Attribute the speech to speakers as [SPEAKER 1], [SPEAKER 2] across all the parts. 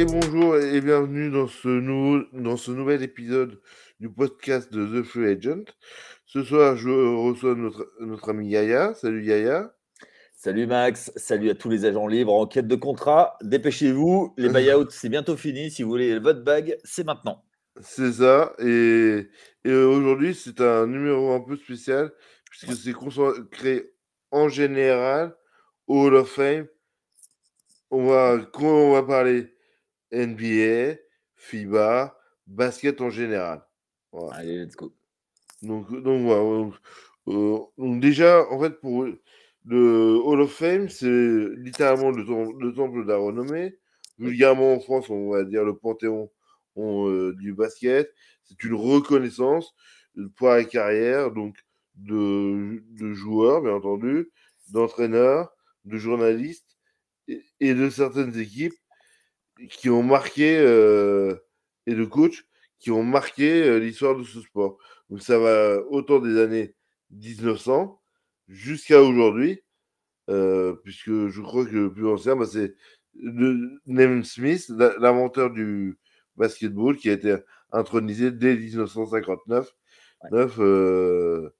[SPEAKER 1] Et bonjour et bienvenue dans ce, nouveau, dans ce nouvel épisode du podcast de The Free Agent. Ce soir, je reçois notre, notre ami Yaya. Salut Yaya.
[SPEAKER 2] Salut Max, salut à tous les agents libres en quête de contrat. Dépêchez-vous, les buyouts, c'est bientôt fini. Si vous voulez votre bague, c'est maintenant.
[SPEAKER 1] C'est ça. Et, et aujourd'hui, c'est un numéro un peu spécial puisque c'est consacré en général au Hall of Fame. On va, on va parler NBA, FIBA, basket en général.
[SPEAKER 2] Allez, let's go.
[SPEAKER 1] Donc, donc, voilà. Euh, donc déjà, en fait, pour le Hall of Fame, c'est littéralement le, le temple de la renommée. Vulgairement en France, on va dire le panthéon euh, du basket. C'est une reconnaissance pour la carrière donc de, de joueurs, bien entendu, d'entraîneurs, de journalistes et, et, de certaines équipes qui ont marqué euh, et de coachs qui ont marqué euh, l'histoire de ce sport. Donc ça va autant des années 1900 jusqu'à aujourd'hui, euh, puisque je crois que le plus ancien, bah, c'est Name Smith, l'inventeur du basketball, qui a été intronisé dès 1959 neuf, euh,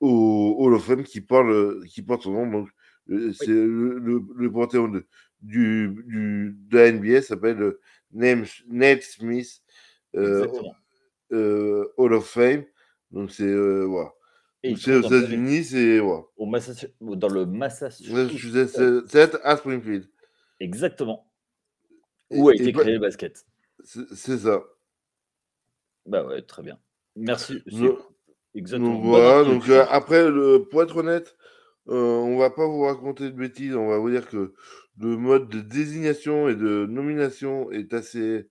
[SPEAKER 1] au Hall of Fame qui, parle, qui porte son nom. Donc, c'est le, le, le, panthéon de, du, du, de la NBA s'appelle Name, Nate Smith euh, euh, Hall of Fame. Donc, c'est euh, voilà. C'est aux États-Unis, c'est ouais.
[SPEAKER 2] Au dans le
[SPEAKER 1] Massachusetts. C'est à Springfield.
[SPEAKER 2] Exactement. Où a été créé le basket.
[SPEAKER 1] C'est ça.
[SPEAKER 2] Bah ouais, très bien. Merci.
[SPEAKER 1] Exactement. Donc, voilà, donc euh, après, le, pour être honnête, euh, on va pas vous raconter de bêtises, on va vous dire que le mode de désignation et de nomination est assez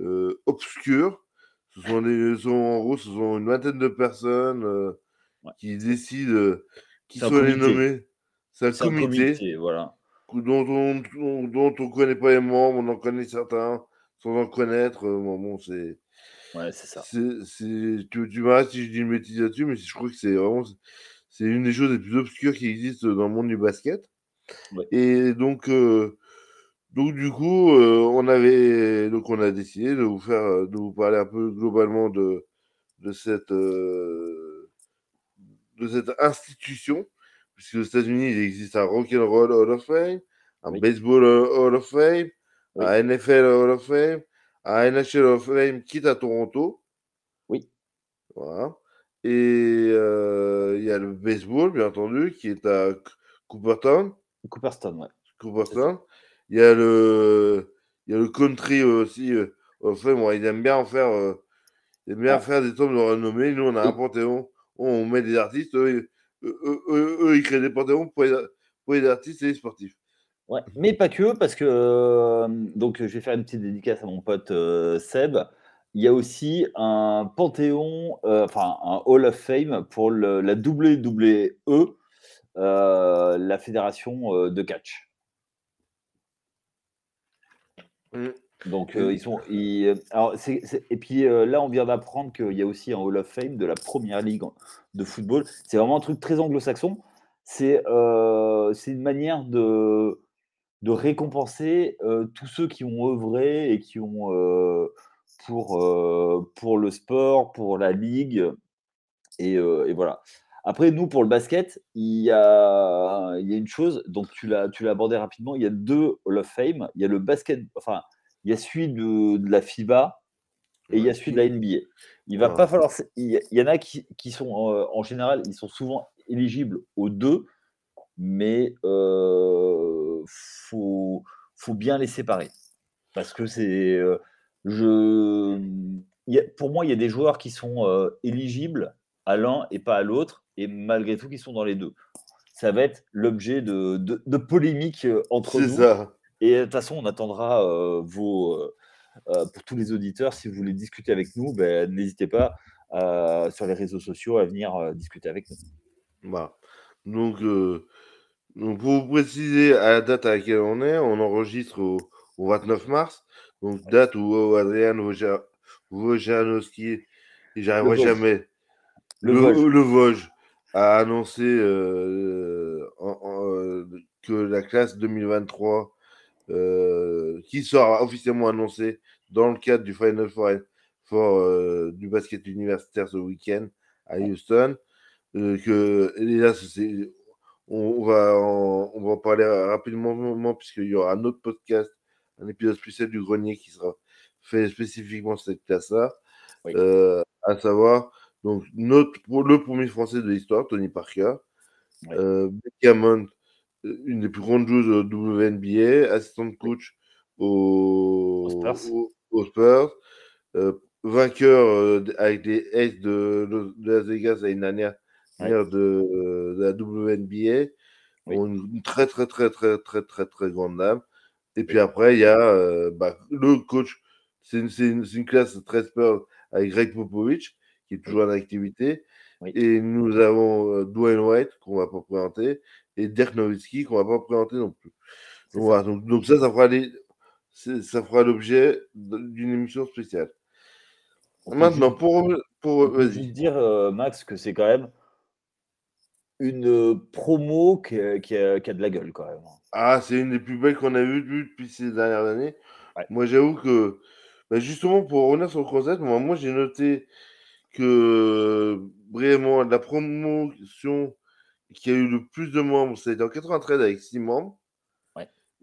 [SPEAKER 1] euh, obscur. Ce sont, des, sont, en gros, ce sont une vingtaine de personnes euh, ouais. qui décident qui sont les nommés. C'est un, comité,
[SPEAKER 2] comité, voilà.
[SPEAKER 1] dont on ne dont on connaît pas les membres, on en connaît certains sans en connaître. Bon, bon c'est
[SPEAKER 2] Ouais, c'est ça.
[SPEAKER 1] Tu, tu m'arrêtes si je dis une bêtise là-dessus, mais je crois que c'est vraiment c'est une des choses les plus obscures qui existent dans le monde du basket.
[SPEAKER 2] Ouais.
[SPEAKER 1] Et donc, euh, donc du coup, euh, on avait donc on a décidé de vous faire de vous parler un peu globalement de de cette euh, de cette institution, puisque aux États-Unis il existe un Rock and Roll Hall of Fame, un
[SPEAKER 2] Oui.
[SPEAKER 1] Baseball Hall of Fame,
[SPEAKER 2] Oui.
[SPEAKER 1] un NFL Hall of Fame, un NHL Hall of Fame quitte à Toronto.
[SPEAKER 2] Oui.
[SPEAKER 1] Voilà. Et euh, il y a le baseball, bien entendu, qui est à Cooperstown.
[SPEAKER 2] Cooperstown, ouais.
[SPEAKER 1] Cooperstown. Il y a le, il y a le country aussi. Euh, Hall of Fame. Ouais, il aime bien en faire, euh, il aime bien
[SPEAKER 2] Ah.
[SPEAKER 1] faire des tombes de renommée. Nous, on a un panthéon. On met des artistes. Eux, ils- eux, eux, eux, eux, ils créent des panthéons pour les, pour les artistes et les sportifs.
[SPEAKER 2] Ouais, mais pas que, parce que euh, donc je vais faire une petite dédicace à mon pote euh, Seb. Il y a aussi un panthéon, euh, enfin un Hall of Fame pour le- la WWE, euh, la fédération euh, de catch.
[SPEAKER 1] Mm.
[SPEAKER 2] Donc euh, ils sont, ils- alors, et puis là on vient d'apprendre qu'il y a aussi un Hall of Fame de la première ligue de football. C'est vraiment un truc très anglo-saxon. C'est c'est une manière de de récompenser tous ceux qui ont œuvré et qui ont pour, euh, pour le sport, pour la ligue. Et, euh, et voilà. Après, nous, pour le basket, il y a, il y a une chose, donc tu l'as tu l'as abordé rapidement, il y a deux Hall of Fame. Il y a le basket, enfin, il y a celui de, de la FIBA et il y a celui de la NBA. Il va
[SPEAKER 1] Ouais.
[SPEAKER 2] pas falloir. Il y, en a qui, qui sont, en général, ils sont souvent éligibles aux deux, mais euh, faut, faut bien les séparer. Parce que c'est. euh, je, il y a- pour moi, il y a des joueurs qui sont euh, éligibles à l'un et pas à l'autre, et malgré tout, qui sont dans les deux. Ça va être l'objet de, de, de polémiques euh, entre nous.
[SPEAKER 1] ça.
[SPEAKER 2] Et de toute façon, on attendra euh, vos. euh, euh, pour tous les auditeurs, si vous voulez discuter avec nous, ben, n'hésitez pas euh, sur les réseaux sociaux à venir euh, discuter avec nous.
[SPEAKER 1] Voilà. Donc, euh, donc, pour vous préciser à la date à laquelle on est, on enregistre au, au 29 mars, donc date où euh, Adrian Wojcia- Wojciechowski, et j'arriverai jamais,
[SPEAKER 2] Le
[SPEAKER 1] le,
[SPEAKER 2] Vosges.
[SPEAKER 1] le Vosges a annoncé euh, en- en, euh, que la classe 2023 qui sera officiellement annoncé dans le cadre du Final Four, for, du basket universitaire ce week-end à Houston. que, et là, on, va en, on va en parler rapidement puisqu'il y aura un autre podcast, un épisode spécial du grenier qui sera fait spécifiquement cette classe-là. à savoir, donc, notre, le premier français de l'histoire, Tony Parker. Euh, euh, une des plus grandes joueuses de WNBA, assistante coach au, Spurs. Euh, vainqueur euh, avec des Aces de, de, Las Vegas l'année dernière de, de, la WNBA. Une, très, très, très, très, très, très, très grande dame. Et puis après, il y a bah, le coach. C'est une, une, une, classe très Spurs avec Greg Popovich, qui est toujours en activité. Et nous avons Dwayne White, qu'on va pas présenter, et Dirk Nowitzki, qu'on va pas présenter non plus. Donc, voilà, donc, ça, ça fera, ça fera l'objet d'une émission spéciale. Maintenant, pour. pour
[SPEAKER 2] vas-y. dire, Max, que c'est quand même une promo qui a, qui, a, de la gueule, quand même.
[SPEAKER 1] Ah, c'est une des plus belles qu'on a vues depuis ces dernières années. Moi, j'avoue que, bah, justement, pour revenir sur le concept, moi, moi j'ai noté que vraiment la promotion qui a eu le plus de membres, c'était en 93 avec 6 membres.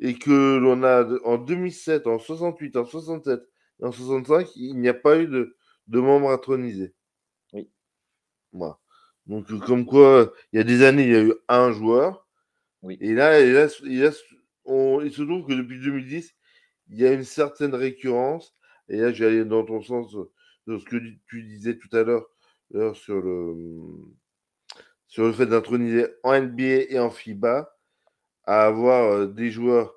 [SPEAKER 1] Et que l'on a en 2007, en 68, en 67 et en 65, il n'y a pas eu de, de membres intronisés.
[SPEAKER 2] Oui.
[SPEAKER 1] Voilà. Donc, comme quoi, il y a des années, il y a eu un joueur.
[SPEAKER 2] Oui.
[SPEAKER 1] Et là, il, il se trouve que depuis 2010, il y a une certaine récurrence. Et là, j'allais dans ton sens de ce que tu disais tout à l'heure sur le, sur le fait d'introniser en NBA et en FIBA à avoir euh, des joueurs,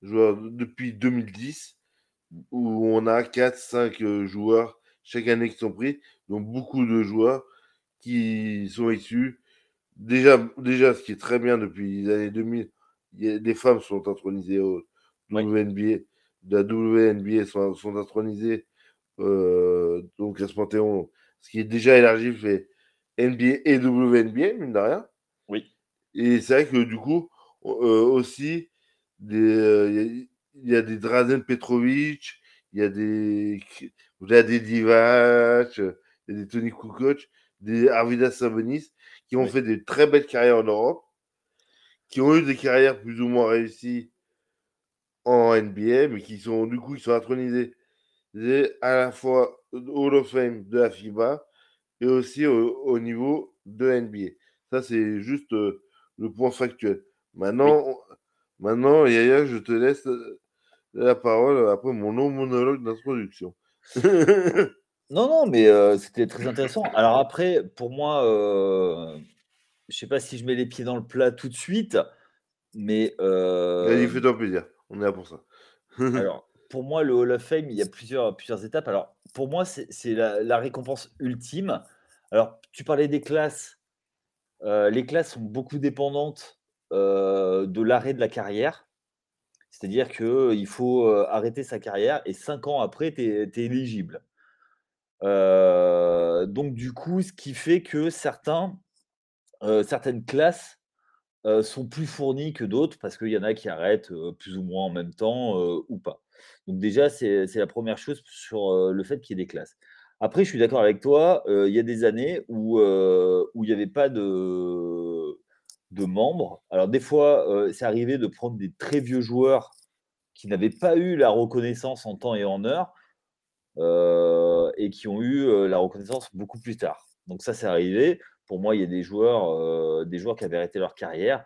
[SPEAKER 1] joueurs depuis 2010 où on a 4-5 euh, joueurs chaque année qui sont pris, donc beaucoup de joueurs qui sont issus. Déjà, déjà, ce qui est très bien depuis les années 2000, des femmes sont intronisées au WNBA, de la WNBA sont, sont intronisées euh, donc à ce panthéon, ce qui est déjà élargi, fait NBA et WNBA, mine de rien.
[SPEAKER 2] Oui.
[SPEAKER 1] Et c'est vrai que du coup, euh, aussi, euh, il y, a des Drazen Petrovic, il y a des, il y a des Divac, il y a des Tony Kukoc, des Arvidas Sabonis, qui ont fait des très belles carrières en Europe, qui ont eu des carrières plus ou moins réussies en NBA, mais qui sont du coup qui sont intronisés à la fois Hall of Fame de la FIBA et aussi au, niveau de NBA. Ça, c'est juste euh, le point factuel. Maintenant, maintenant, Yaya, je te laisse euh, la parole après mon long monologue d'introduction.
[SPEAKER 2] non, non, mais euh, c'était très intéressant. Alors après, pour moi, je ne sais pas si je mets les pieds dans le plat tout de suite, mais...
[SPEAKER 1] Vas-y, fais-toi plaisir. On est là pour ça.
[SPEAKER 2] alors, pour moi, le Hall of Fame, il y a plusieurs, plusieurs étapes. Alors, pour moi, c'est la, récompense ultime. Alors, tu parlais des classes. Euh, les classes sont beaucoup dépendantes euh, de l'arrêt de la carrière. C'est-à-dire qu'il faut euh, arrêter sa carrière et cinq ans après, tu es, éligible. Donc, du coup, ce qui fait que certains, certaines classes sont plus fournies que d'autres parce qu'il y en a qui arrêtent plus ou moins en même temps ou pas. Donc déjà, c'est la première chose sur le fait qu'il y ait des classes. Après, je suis d'accord avec toi, il y a des années où, où il n'y avait pas de, de membres. Alors des fois, c'est arrivé de prendre des très vieux joueurs qui n'avaient pas eu la reconnaissance en temps et en heure et qui ont eu la reconnaissance beaucoup plus tard. Donc ça, c'est arrivé. Pour moi, il y a des joueurs, des joueurs qui avaient arrêté leur carrière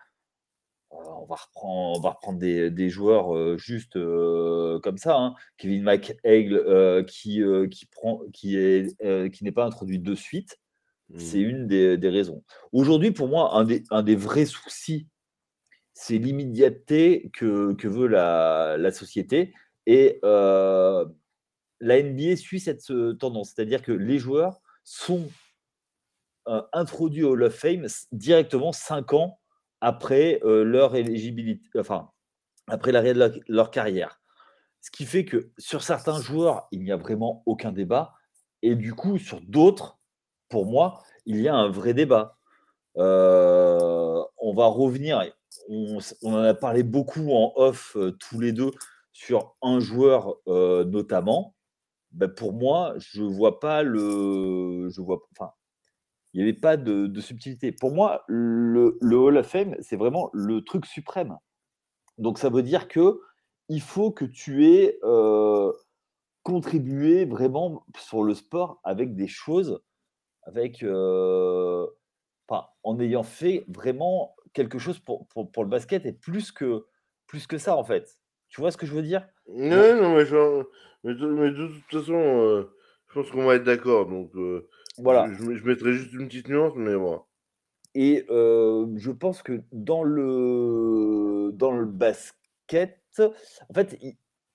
[SPEAKER 2] euh, on va reprendre, on va reprendre des, joueurs euh, juste euh, comme ça. Hein. Kevin McHale qui, qui, prend, qui, est, qui n'est pas introduit de suite. C'est mmh. une des, raisons. Aujourd'hui, pour moi, un des, un des vrais soucis, c'est l'immédiateté que, que, veut la, la société. Et la NBA suit cette tendance. C'est-à-dire que les joueurs sont introduits au Hall of Fame directement 5 ans après euh, leur éligibilité, enfin, après l'arrêt de leur, carrière. Ce qui fait que sur certains joueurs, il n'y a vraiment aucun débat. Et du coup, sur d'autres, pour moi, il y a un vrai débat. Euh, on va revenir, on, en a parlé beaucoup en off tous les deux sur un joueur notamment. Ben, pour moi, je vois pas le. Je vois, enfin, il n'y avait pas de, subtilité. Pour moi, le, Hall of Fame, c'est vraiment le truc suprême. Donc ça veut dire que il faut que tu aies contribué vraiment sur le sport avec des choses, avec, en ayant fait vraiment quelque chose pour, pour, le basket et plus que, plus que ça en fait. Tu vois ce que je veux dire?
[SPEAKER 1] Non, non, mais, de, toute façon, je pense qu'on va être d'accord. Donc, voilà. Je, mettrai juste une petite nuance, mais moi.
[SPEAKER 2] Et je pense que dans le, dans le basket, en fait,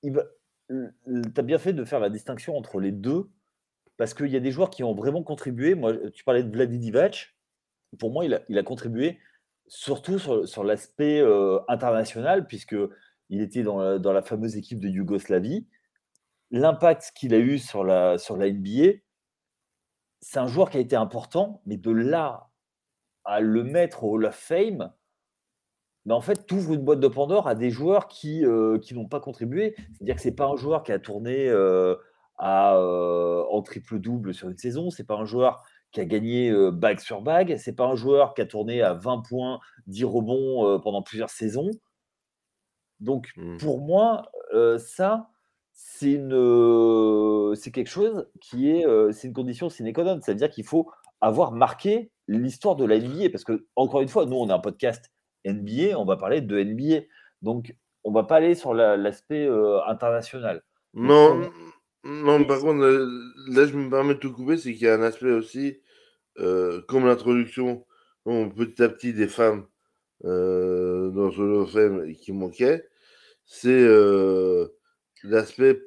[SPEAKER 2] il, tu as bien fait de faire la distinction entre les deux, parce qu'il y a des joueurs qui ont vraiment contribué. Moi, tu parlais de Vladi Divac. Pour moi, il a, il a contribué surtout sur, sur l'aspect international, puisque il était dans la, dans la, fameuse équipe de Yougoslavie. L'impact qu'il a eu sur la, NBA, c'est un joueur qui a été important, mais de là à le mettre au Hall of Fame, mais en fait, tu ouvres une boîte de Pandore à des joueurs qui, euh, qui n'ont pas contribué. C'est-à-dire que ce n'est pas un joueur qui a tourné euh, à, euh, en triple-double sur une saison, ce n'est pas un joueur qui a gagné bague sur bague, ce n'est pas un joueur qui a tourné à 20 points, 10 rebonds pendant plusieurs saisons. Donc, mmh. pour moi, ça, c'est une, c'est quelque chose qui est, c'est une condition sine qua non. C'est-à-dire qu'il faut avoir marqué l'histoire de la NBA. Parce que, encore une fois, nous, on a un podcast NBA, on va parler de NBA. Donc, on va pas aller sur l'aspect international.
[SPEAKER 1] Non, non, par contre, là, je me permets de te couper, c'est qu'il y a un aspect aussi, comme l'introduction, petit à petit, des femmes dans ce film qui manquait, c'est l'aspect,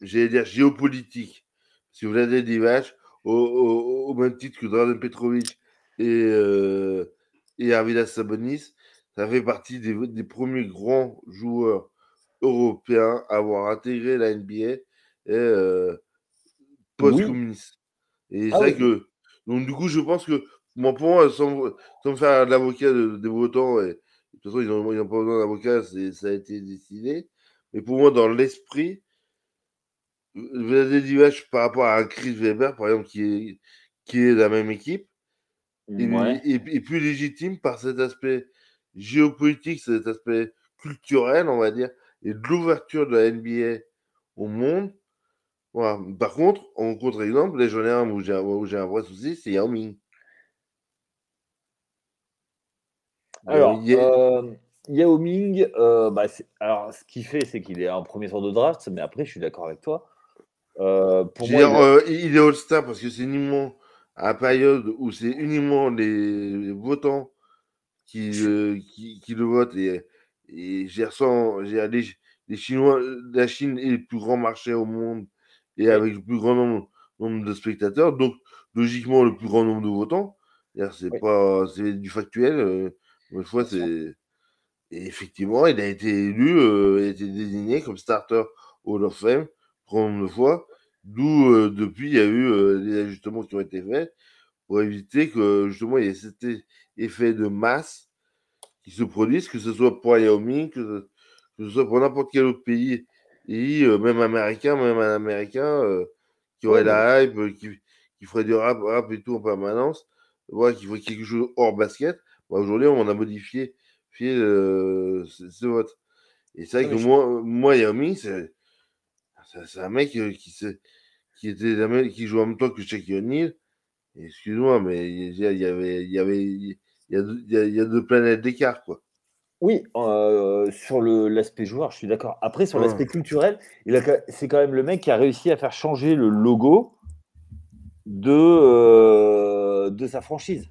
[SPEAKER 1] j'allais dire, géopolitique. Si vous avez des vaches, au, même titre que Dragan Petrovic et, euh, et Arvidas Sabonis, ça fait partie des, des, premiers grands joueurs européens à avoir intégré la NBA et euh, post-communiste. Et c'est ah vrai que, donc du coup, je pense que, moi, pour moi, sans, sans me faire l'avocat des votants, et de toute façon, ils n'ont pas besoin d'avocat, ça a été décidé. Mais pour moi, dans l'esprit, vous avez des par rapport à un Chris Weber, par exemple, qui est, qui est de la même équipe, et, plus légitime par cet aspect géopolitique, cet aspect culturel, on va dire, et de l'ouverture de la NBA au monde. Voilà. Par contre, en contre-exemple, là j'en ai un où j'ai un, vrai souci, c'est Yao Ming.
[SPEAKER 2] Alors, euh, Yao Ming, euh, bah, alors ce qu'il fait, c'est qu'il est un premier sort de draft, mais après, je suis d'accord avec toi.
[SPEAKER 1] Euh, pour moi, il, euh, il, est All-Star parce que c'est uniquement à la période où c'est uniquement les, votants qui, qui, qui, le votent et, et j'ai les, les Chinois, la Chine est le plus grand marché au monde et avec le plus grand nombre, nombre de spectateurs, donc logiquement le plus grand nombre de votants. C'est pas, c'est du factuel. Une fois, c'est et effectivement, il a été élu, euh, il a été désigné comme starter Hall of Fame, de fois, d'où euh, depuis il y a eu euh, des ajustements qui ont été faits pour éviter que justement il y ait cet effet de masse qui se produise, que ce soit pour Yao Ming, que, ce, soit pour n'importe quel autre pays, et, même américain, même un américain qui aurait la hype, qui, qui, ferait du rap, rap et tout en permanence, voilà, qui ferait quelque chose hors basket. Bah, aujourd'hui, on a modifié euh, ce, vote. Et c'est vrai que moi, moi, Yao Ming, c'est un mec qui, qui, était, qui joue en même temps que Shaquille O'Neal. Excuse-moi, mais il y avait, il y avait, il y a, il y a deux planètes d'écart, quoi.
[SPEAKER 2] Oui, euh, sur l'aspect joueur, je suis d'accord. Après, sur l'aspect culturel, c'est quand même le mec qui a réussi à faire changer le logo de, euh, de sa franchise.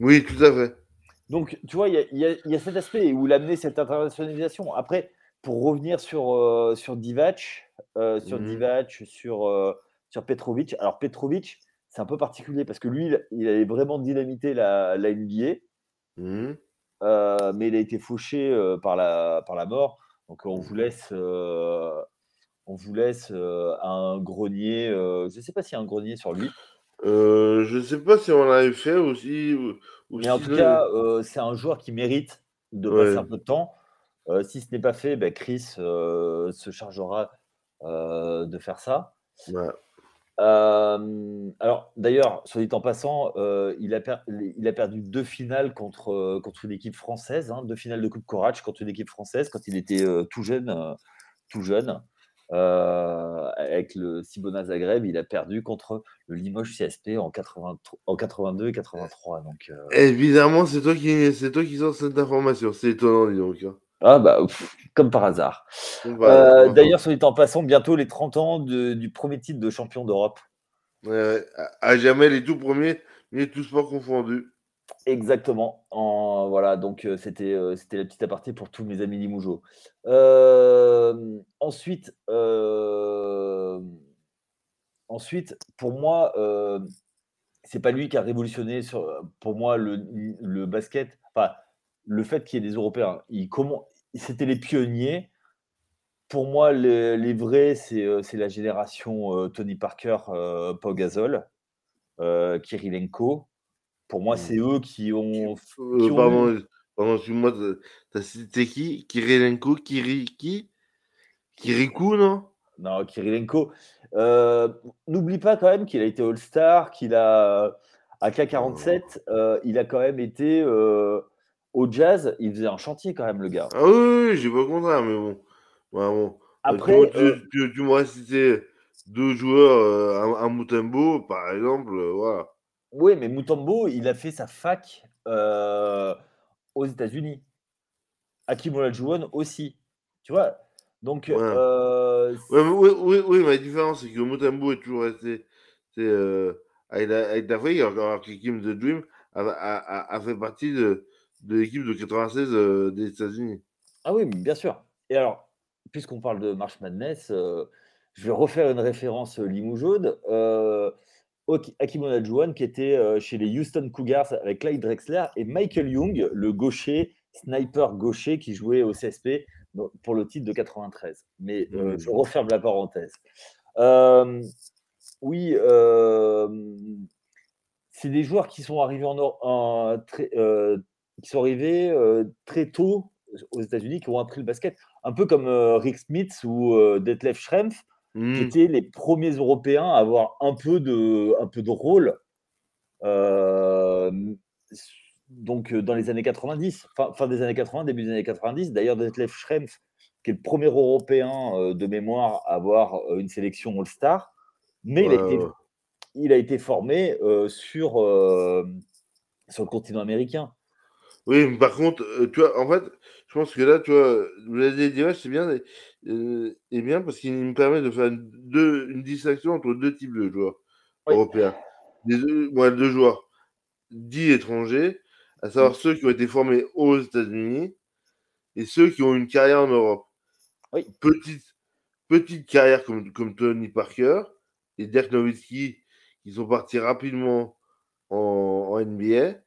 [SPEAKER 1] Oui, tout à fait.
[SPEAKER 2] Donc, tu vois, il y, a, cet aspect où amené cette internationalisation. Après, pour revenir sur, euh, sur Divac, euh, sur, mmh Divac sur, euh, sur Petrovic. Alors, Petrovic, c'est un peu particulier parce que lui, il, avait vraiment dynamité la, la NBA. Mmh mais il a été fauché par, la, par la mort. Donc, on vous laisse, on vous laisse un grenier. je ne sais pas s'il y a un grenier sur lui.
[SPEAKER 1] Euh, je sais pas si on l'avait fait aussi.
[SPEAKER 2] Mais en tout cas, c'est un joueur qui mérite de passer un peu de temps. si ce n'est pas fait, ben, Chris se chargera de faire ça. alors, d'ailleurs, soit dit en passant, il, a il, a perdu deux finales contre, contre une équipe française, hein, deux finales de Coupe Courage contre une équipe française quand il était tout jeune. tout jeune. Avec le Cibona Zagreb, il a perdu contre le Limoges CSP en, 82 et 83. Donc,
[SPEAKER 1] Évidemment, c'est toi qui c'est toi qui sors cette information. C'est étonnant, dis donc. Hein.
[SPEAKER 2] Ah bah, comme par hasard. Euh, d'ailleurs, sur les temps passant, bientôt les 30 ans du premier titre de champion d'Europe.
[SPEAKER 1] à jamais les tout premiers, mais tous sports confondus.
[SPEAKER 2] Exactement. En, voilà, donc euh, c'était euh, c'était la petite aparté pour tous mes amis Limoujo. ensuite, ensuite, pour moi, c'est pas lui qui a révolutionné sur, pour moi le, le basket. Enfin, le fait qu'il y ait des Européens, c'était les pionniers. Pour moi, les, vrais, c'est, euh, la génération euh, Tony Parker, euh, Pau Gasol, Kirilenko. Pour moi, c'est eux qui ont.
[SPEAKER 1] pardon, excuse-moi, t'as cité qui? Kirilenko, Kiriki Kirikou, non?
[SPEAKER 2] Non, Kirilenko. N'oublie pas quand même qu'il a été All-Star, qu'il a. À K47, il a quand même été au jazz, il faisait un chantier quand même, le gars.
[SPEAKER 1] Ah oui, j'ai pas contraire, mais bon. bon. Après, tu, euh m'aurais cité deux joueurs, un, Mutombo, par exemple, euh, voilà.
[SPEAKER 2] Oui, mais Mutombo, il a fait sa fac euh, aux États-Unis. Akim Olajuwon aussi. Tu vois? Donc.
[SPEAKER 1] Ouais. oui, oui, oui, mais la différence, c'est que Mutombo est toujours resté. C'est, avec, avec l'Afrique, alors que Kim The Dream a, a, a fait partie de de l'équipe de 96 euh, des États-Unis.
[SPEAKER 2] Ah oui, bien sûr. Et alors, puisqu'on parle de March Madness, je vais refaire une référence euh, Limoujoud. Euh, Akim Olajuwon qui était chez les Houston Cougars avec Clyde Drexler et Michael Young, le gaucher, sniper gaucher qui jouait au CSP pour le titre de 93. Mais mmh. je referme la parenthèse. oui, c'est des joueurs qui sont arrivés en, en très, qui sont arrivés très tôt aux États-Unis, qui ont appris le basket. Un peu comme Rick Smith ou Detlef Schrempf, qui mmh. étaient les premiers Européens à avoir un peu de, un peu de rôle. donc dans les années 90, fin, des années 80, début des années 90. D'ailleurs, Detlef Schrempf, qui est le premier Européen de mémoire à avoir une sélection All-Star, mais il, a été, il, a été, formé sur, sur le continent américain.
[SPEAKER 1] Oui, mais par contre, euh, tu vois, en fait, pense que là, tu vois, les images, c'est bien, et, euh, bien parce qu'il me permet de faire une, deux, une distinction entre deux types de joueurs européens. Des deux, deux joueurs dits étrangers, à savoir ceux qui ont été formés aux États-Unis et ceux qui ont une carrière en Europe.
[SPEAKER 2] Oui.
[SPEAKER 1] Petite, petite carrière comme, comme Tony Parker et Dirk Nowitzki qui sont partis rapidement en, en NBA.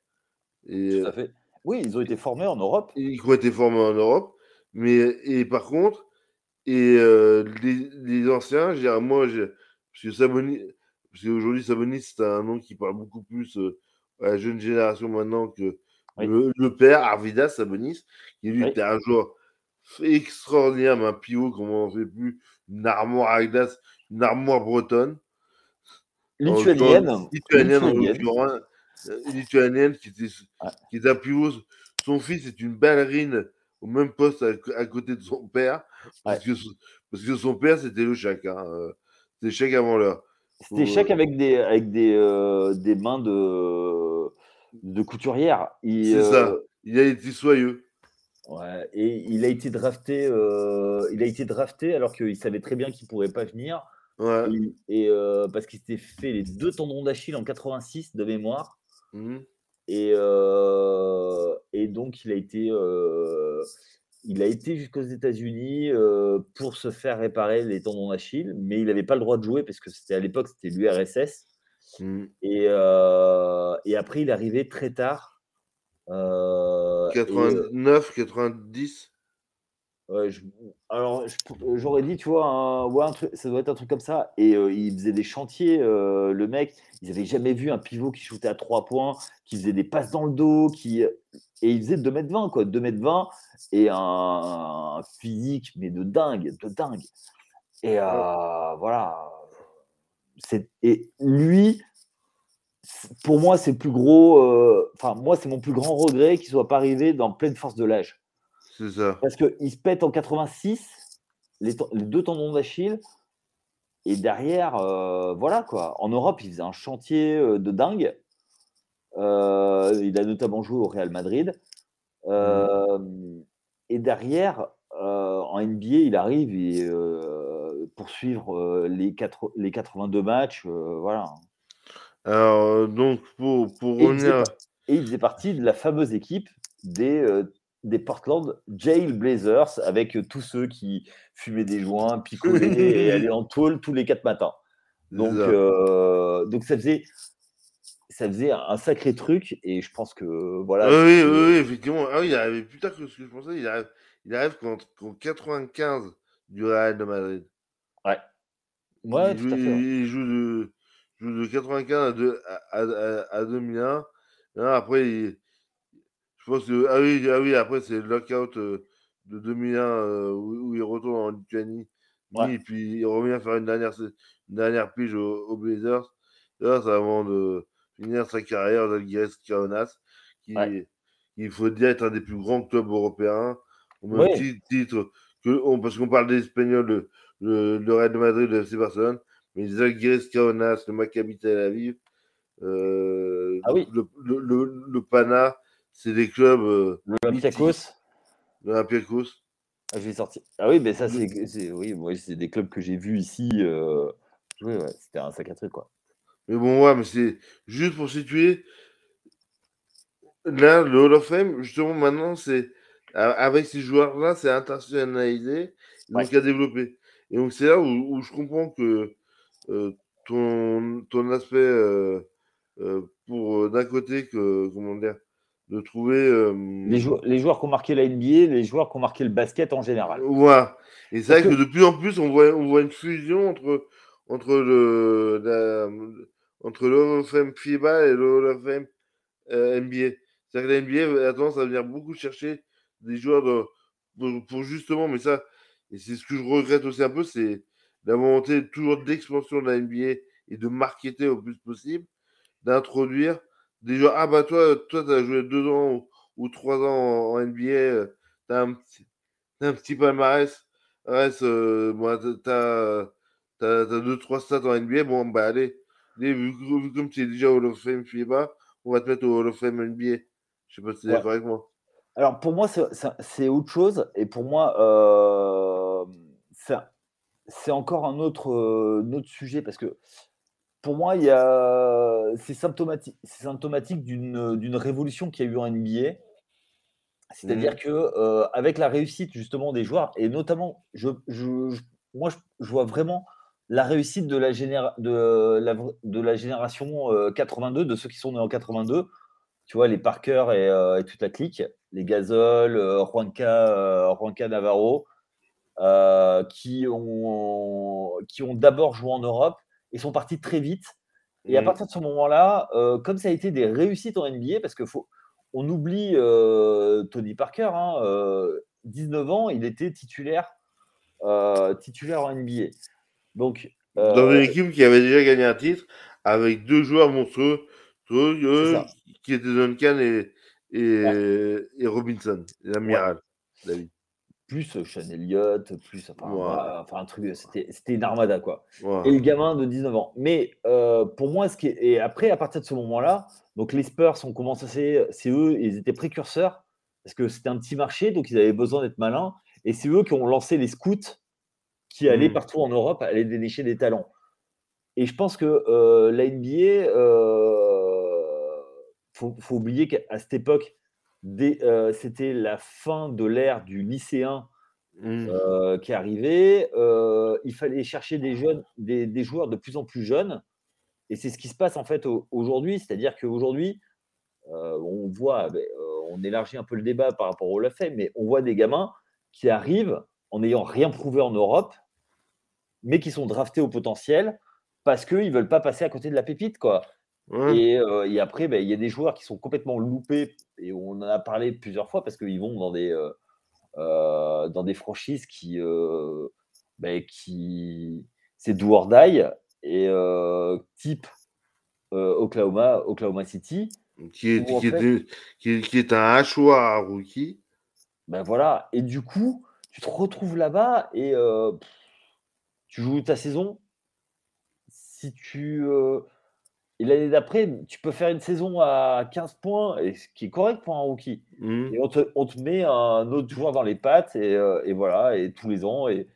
[SPEAKER 2] Et, Tout à fait. Oui, ils ont été formés en Europe.
[SPEAKER 1] Ils ont été formés en Europe. Mais, et par contre, et euh, les, anciens, je dirais, moi, parce que Sabonis, parce qu'aujourd'hui, Sabonis, c'est un nom qui parle beaucoup plus euh, à la jeune génération maintenant que le, père, Arvidas Sabonis, qui lui était un joueur extraordinaire, mais un pivot, comme on n'en fait plus, une armoire avec une armoire bretonne.
[SPEAKER 2] Lituanienne.
[SPEAKER 1] Lituanienne, en lituanienne qui était, qui était un pivot. Son fils est une ballerine au même poste à, côté de son père. Parce, que, parce que son père, c'était le chac. Hein. Euh, c'était chac avant l'heure.
[SPEAKER 2] C'était chac avec des, avec des, euh, des mains de, de couturière.
[SPEAKER 1] C'est ça. Euh, il a été soyeux.
[SPEAKER 2] Ouais, et il a été drafté, il a été drafté alors qu'il savait très bien qu'il ne pourrait pas venir.
[SPEAKER 1] Ouais.
[SPEAKER 2] Et, parce qu'il s'était fait les deux tendons d'Achille en 86 de mémoire.
[SPEAKER 1] Mmh.
[SPEAKER 2] Et, et donc, il a été, il a été jusqu'aux États-Unis pour se faire réparer les tendons d'Achille, mais il n'avait pas le droit de jouer parce que c'était à l'époque, c'était l'URSS. Mmh. Et, et, après, il est arrivé très tard.
[SPEAKER 1] 89, 90
[SPEAKER 2] alors, j'aurais dit, tu vois, un, ça doit être un truc comme ça. Et il faisait des chantiers, le mec. Ils n'avaient jamais vu un pivot qui shootait à 3 points, qui faisait des passes dans le dos, qui. Et il faisait 2m20, quoi. 2m20 et un, physique, mais de dingue, de dingue. Et voilà. Et lui, pour moi, c'est plus gros. Enfin, moi, c'est mon plus grand regret qu'il ne soit pas arrivé dans pleine force de l'âge.
[SPEAKER 1] C'est ça.
[SPEAKER 2] Parce qu'il se pète en 86, les, deux tendons d'Achille. Et derrière, voilà quoi. En Europe, il faisait un chantier de dingue. il a notamment joué au Real Madrid. Mmh. Et derrière, en NBA, il arrive et, pour suivre les, les 82 matchs. voilà.
[SPEAKER 1] Alors, donc, pour, pour revenir.
[SPEAKER 2] et il faisait partie de la fameuse équipe des, des Portland Jail Blazers avec tous ceux qui fumaient des joints, picolaient et allaient en tôle tous les quatre matins. Donc, ça. donc ça faisait ça faisait un sacré truc et je pense que voilà.
[SPEAKER 1] Oui, oui, effectivement. Ah oui, il arrive plus tard que ce que je pensais. Il arrive, il arrive qu'en 95 du Real de Madrid.
[SPEAKER 2] Ouais. Ouais, tout à fait.
[SPEAKER 1] Il joue de, joue de 95 à, à, à, 2001. après, il, je pense que. Ah oui, ah oui après, c'est le lockout de 2001 où, il retourne en Lituanie. Et puis il revient faire une dernière, une dernière pige aux, Blazers. là, c'est avant de finir sa carrière d'Algiris Kaunas, qui, il faut dire, être un des plus grands clubs européens. Au même titre que, parce qu'on parle des Espagnols, le, le, Real de Madrid, le FC Barcelone, mais les Algiris Kaunas, le Maccabi Tel Aviv, euh,
[SPEAKER 2] ah oui.
[SPEAKER 1] le, le, Pana, c'est des clubs. Euh,
[SPEAKER 2] L'Olympiakos
[SPEAKER 1] L'Olympiakos.
[SPEAKER 2] Ah, je vais sortir. Ah oui, mais ça, c'est oui, c'est des clubs que j'ai vus ici. Euh... Oui, ouais, c'était un sacré truc, quoi.
[SPEAKER 1] Mais bon, ouais, mais c'est juste pour situer. Là, le Hall of Fame, justement, maintenant, c'est avec ces joueurs-là, c'est internationalisé, donc à développer. Et donc, c'est là où, je comprends que euh, ton, ton aspect, euh, pour d'un côté, que, comment dire, de trouver.
[SPEAKER 2] les, joueurs, les, joueurs qui ont marqué la NBA, les joueurs qui ont marqué le basket en général.
[SPEAKER 1] Ouais. Et c'est vrai que... de plus en plus, on voit, on voit une fusion entre, entre le, la, entre le Hall of Fame FIBA et le Hall of Fame euh, NBA. C'est-à-dire que la NBA a tendance à venir beaucoup chercher des joueurs de, pour, justement, mais ça, et c'est ce que je regrette aussi un peu, c'est la volonté toujours d'expansion de la NBA et de marketer au plus possible, d'introduire joueurs. Ah bah toi, toi, tu as joué deux ans ou, trois ans en, NBA, tu as un petit, un petit palmarès. Reste, euh, moi, tu as, as, deux, trois stats en NBA, bon, bah allez, vu, comme tu es déjà Hall of Fame FIBA, on va te mettre au Hall of Fame NBA. Je sais pas si tu es d'accord avec moi.
[SPEAKER 2] Alors pour moi, c'est autre chose. Et pour moi, euh, c'est encore un autre, euh, autre sujet parce que pour moi, c'est symptomatique, symptomatique d'une révolution qui a eu en NBA. C'est-à-dire mmh. que euh, avec la réussite justement des joueurs, et notamment, je, moi, je, vois vraiment la réussite de la, de la, de la génération 82, de ceux qui sont nés en 82, tu vois, les Parker et, et toute la clique, les Gazol, Juanca, Juanca Navarro, qui ont, qui ont d'abord joué en Europe et sont partis très vite. Et à mmh. partir de ce moment-là, comme ça a été des réussites en NBA, parce que faut, on oublie Tony Parker, 19 hein, ans, il était titulaire, titulaire en NBA. Donc,
[SPEAKER 1] euh, Dans une équipe qui avait déjà gagné un titre avec deux joueurs monstrueux, qui étaient Duncan et, et, Robinson, l'amiral, David.
[SPEAKER 2] Plus euh, Sean Elliott, plus enfin, un truc, c'était une armada quoi. Et le gamin de 19 ans. Mais euh, pour moi, ce qui est, et après, à partir de ce moment-là, donc les Spurs ont commencé, c'est eux, ils étaient précurseurs parce que c'était un petit marché, donc ils avaient besoin d'être malins. Et c'est eux qui ont lancé les scouts qui allait mmh. partout en Europe, aller dénicher des talents. Et je pense que euh, la NBA, euh, faut, oublier qu'à cette époque, euh, c'était la fin de l'ère du lycéen mmh. euh, qui arrivait. il fallait chercher des jeunes, des, joueurs de plus en plus jeunes. Et c'est ce qui se passe en fait aujourd'hui, c'est-à-dire qu'aujourd'hui, on voit, ben, on élargit un peu le débat par rapport au LFM, mais on voit des gamins qui arrivent en n'ayant rien prouvé en Europe, mais qui sont draftés au potentiel parce qu'ils ne veulent pas passer à côté de la pépite. Quoi. Et, après, ben, il y a des joueurs qui sont complètement loupés, et on en a parlé plusieurs fois parce qu'ils vont dans des, dans des franchises qui. Ben, qui c'est do or die, et type Oklahoma, Oklahoma City.
[SPEAKER 1] Qui est, qui, est, qui, est, un hachoir rookie.
[SPEAKER 2] Ben voilà, et du coup, tu te retrouves là-bas et tu joues ta saison. Si tu. Et l'année d'après, tu peux faire une saison à 15 points, et ce qui est correct pour un rookie. Mmh. Et on te, on te, met un autre joueur dans les pattes, et, et voilà, et tous les ans. Et...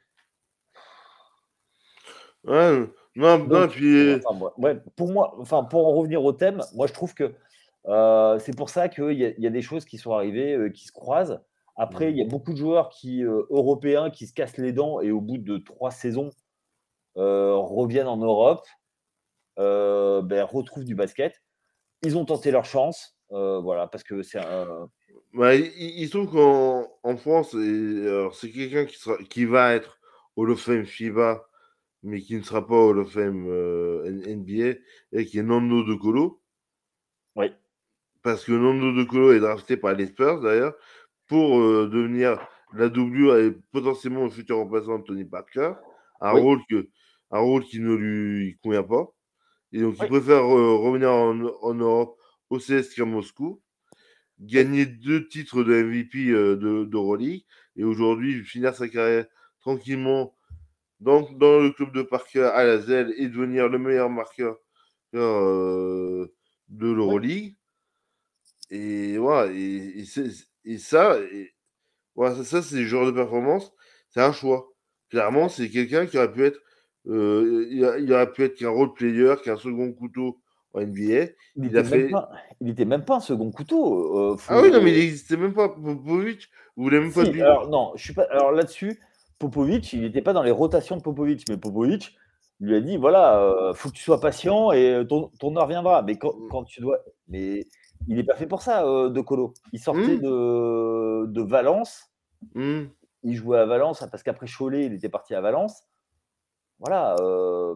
[SPEAKER 1] Ouais, non, non, puis.
[SPEAKER 2] ouais, pour moi, enfin, pour en revenir au thème, moi je trouve que c'est pour ça qu'il y, y, a des choses qui sont arrivées, qui se croisent. Après, il y a mmh. beaucoup de joueurs qui, européens qui se cassent les dents et au bout de trois saisons reviennent en Europe, ben, retrouvent du basket. Ils ont tenté leur chance, voilà, parce que c'est un.
[SPEAKER 1] Bah, il, il, trouve qu'en France, c'est quelqu'un qui, sera, qui va être Hall of Fame FIBA, mais qui ne sera pas Hall of Fame NBA, et qui est Nando De Colo.
[SPEAKER 2] Oui.
[SPEAKER 1] Parce que Nando De Colo est drafté par les Spurs, d'ailleurs pour euh, devenir la doublure et potentiellement le futur remplaçant de Tony Parker, un, rôle, que, un rôle qui ne lui convient pas. Et donc, il préfère euh, revenir en, Europe au CSK Moscou, gagner deux titres de MVP euh, de d'Euroleague et aujourd'hui finir sa carrière tranquillement dans, dans, le club de Parker à la ZEL et devenir le meilleur marqueur de l'Euroleague. Et voilà, et, et c'est et ça, et, voilà, ça, c'est le genre de performance, c'est un choix. Clairement, c'est quelqu'un qui aurait pu être, euh, il, aurait pu être qu'un role player, qu'un second couteau en NBA.
[SPEAKER 2] Il, n'était fait... même, même pas un second couteau.
[SPEAKER 1] Euh, ah oui, non, mais il n'existait même pas. Popovic, vous voulez même pas
[SPEAKER 2] alors, non, je suis pas. Alors là-dessus, Popovic, il n'était pas dans les rotations de Popovic, mais Popovic lui a dit voilà, euh, faut que tu sois patient et ton, ton heure viendra. Mais quand, mmh. quand tu dois. Mais il n'est pas fait pour ça, euh, De Colo. Il sortait mmh. de, Valence. Mmh. Il jouait à Valence parce qu'après Cholet, il était parti à Valence. Voilà. Euh,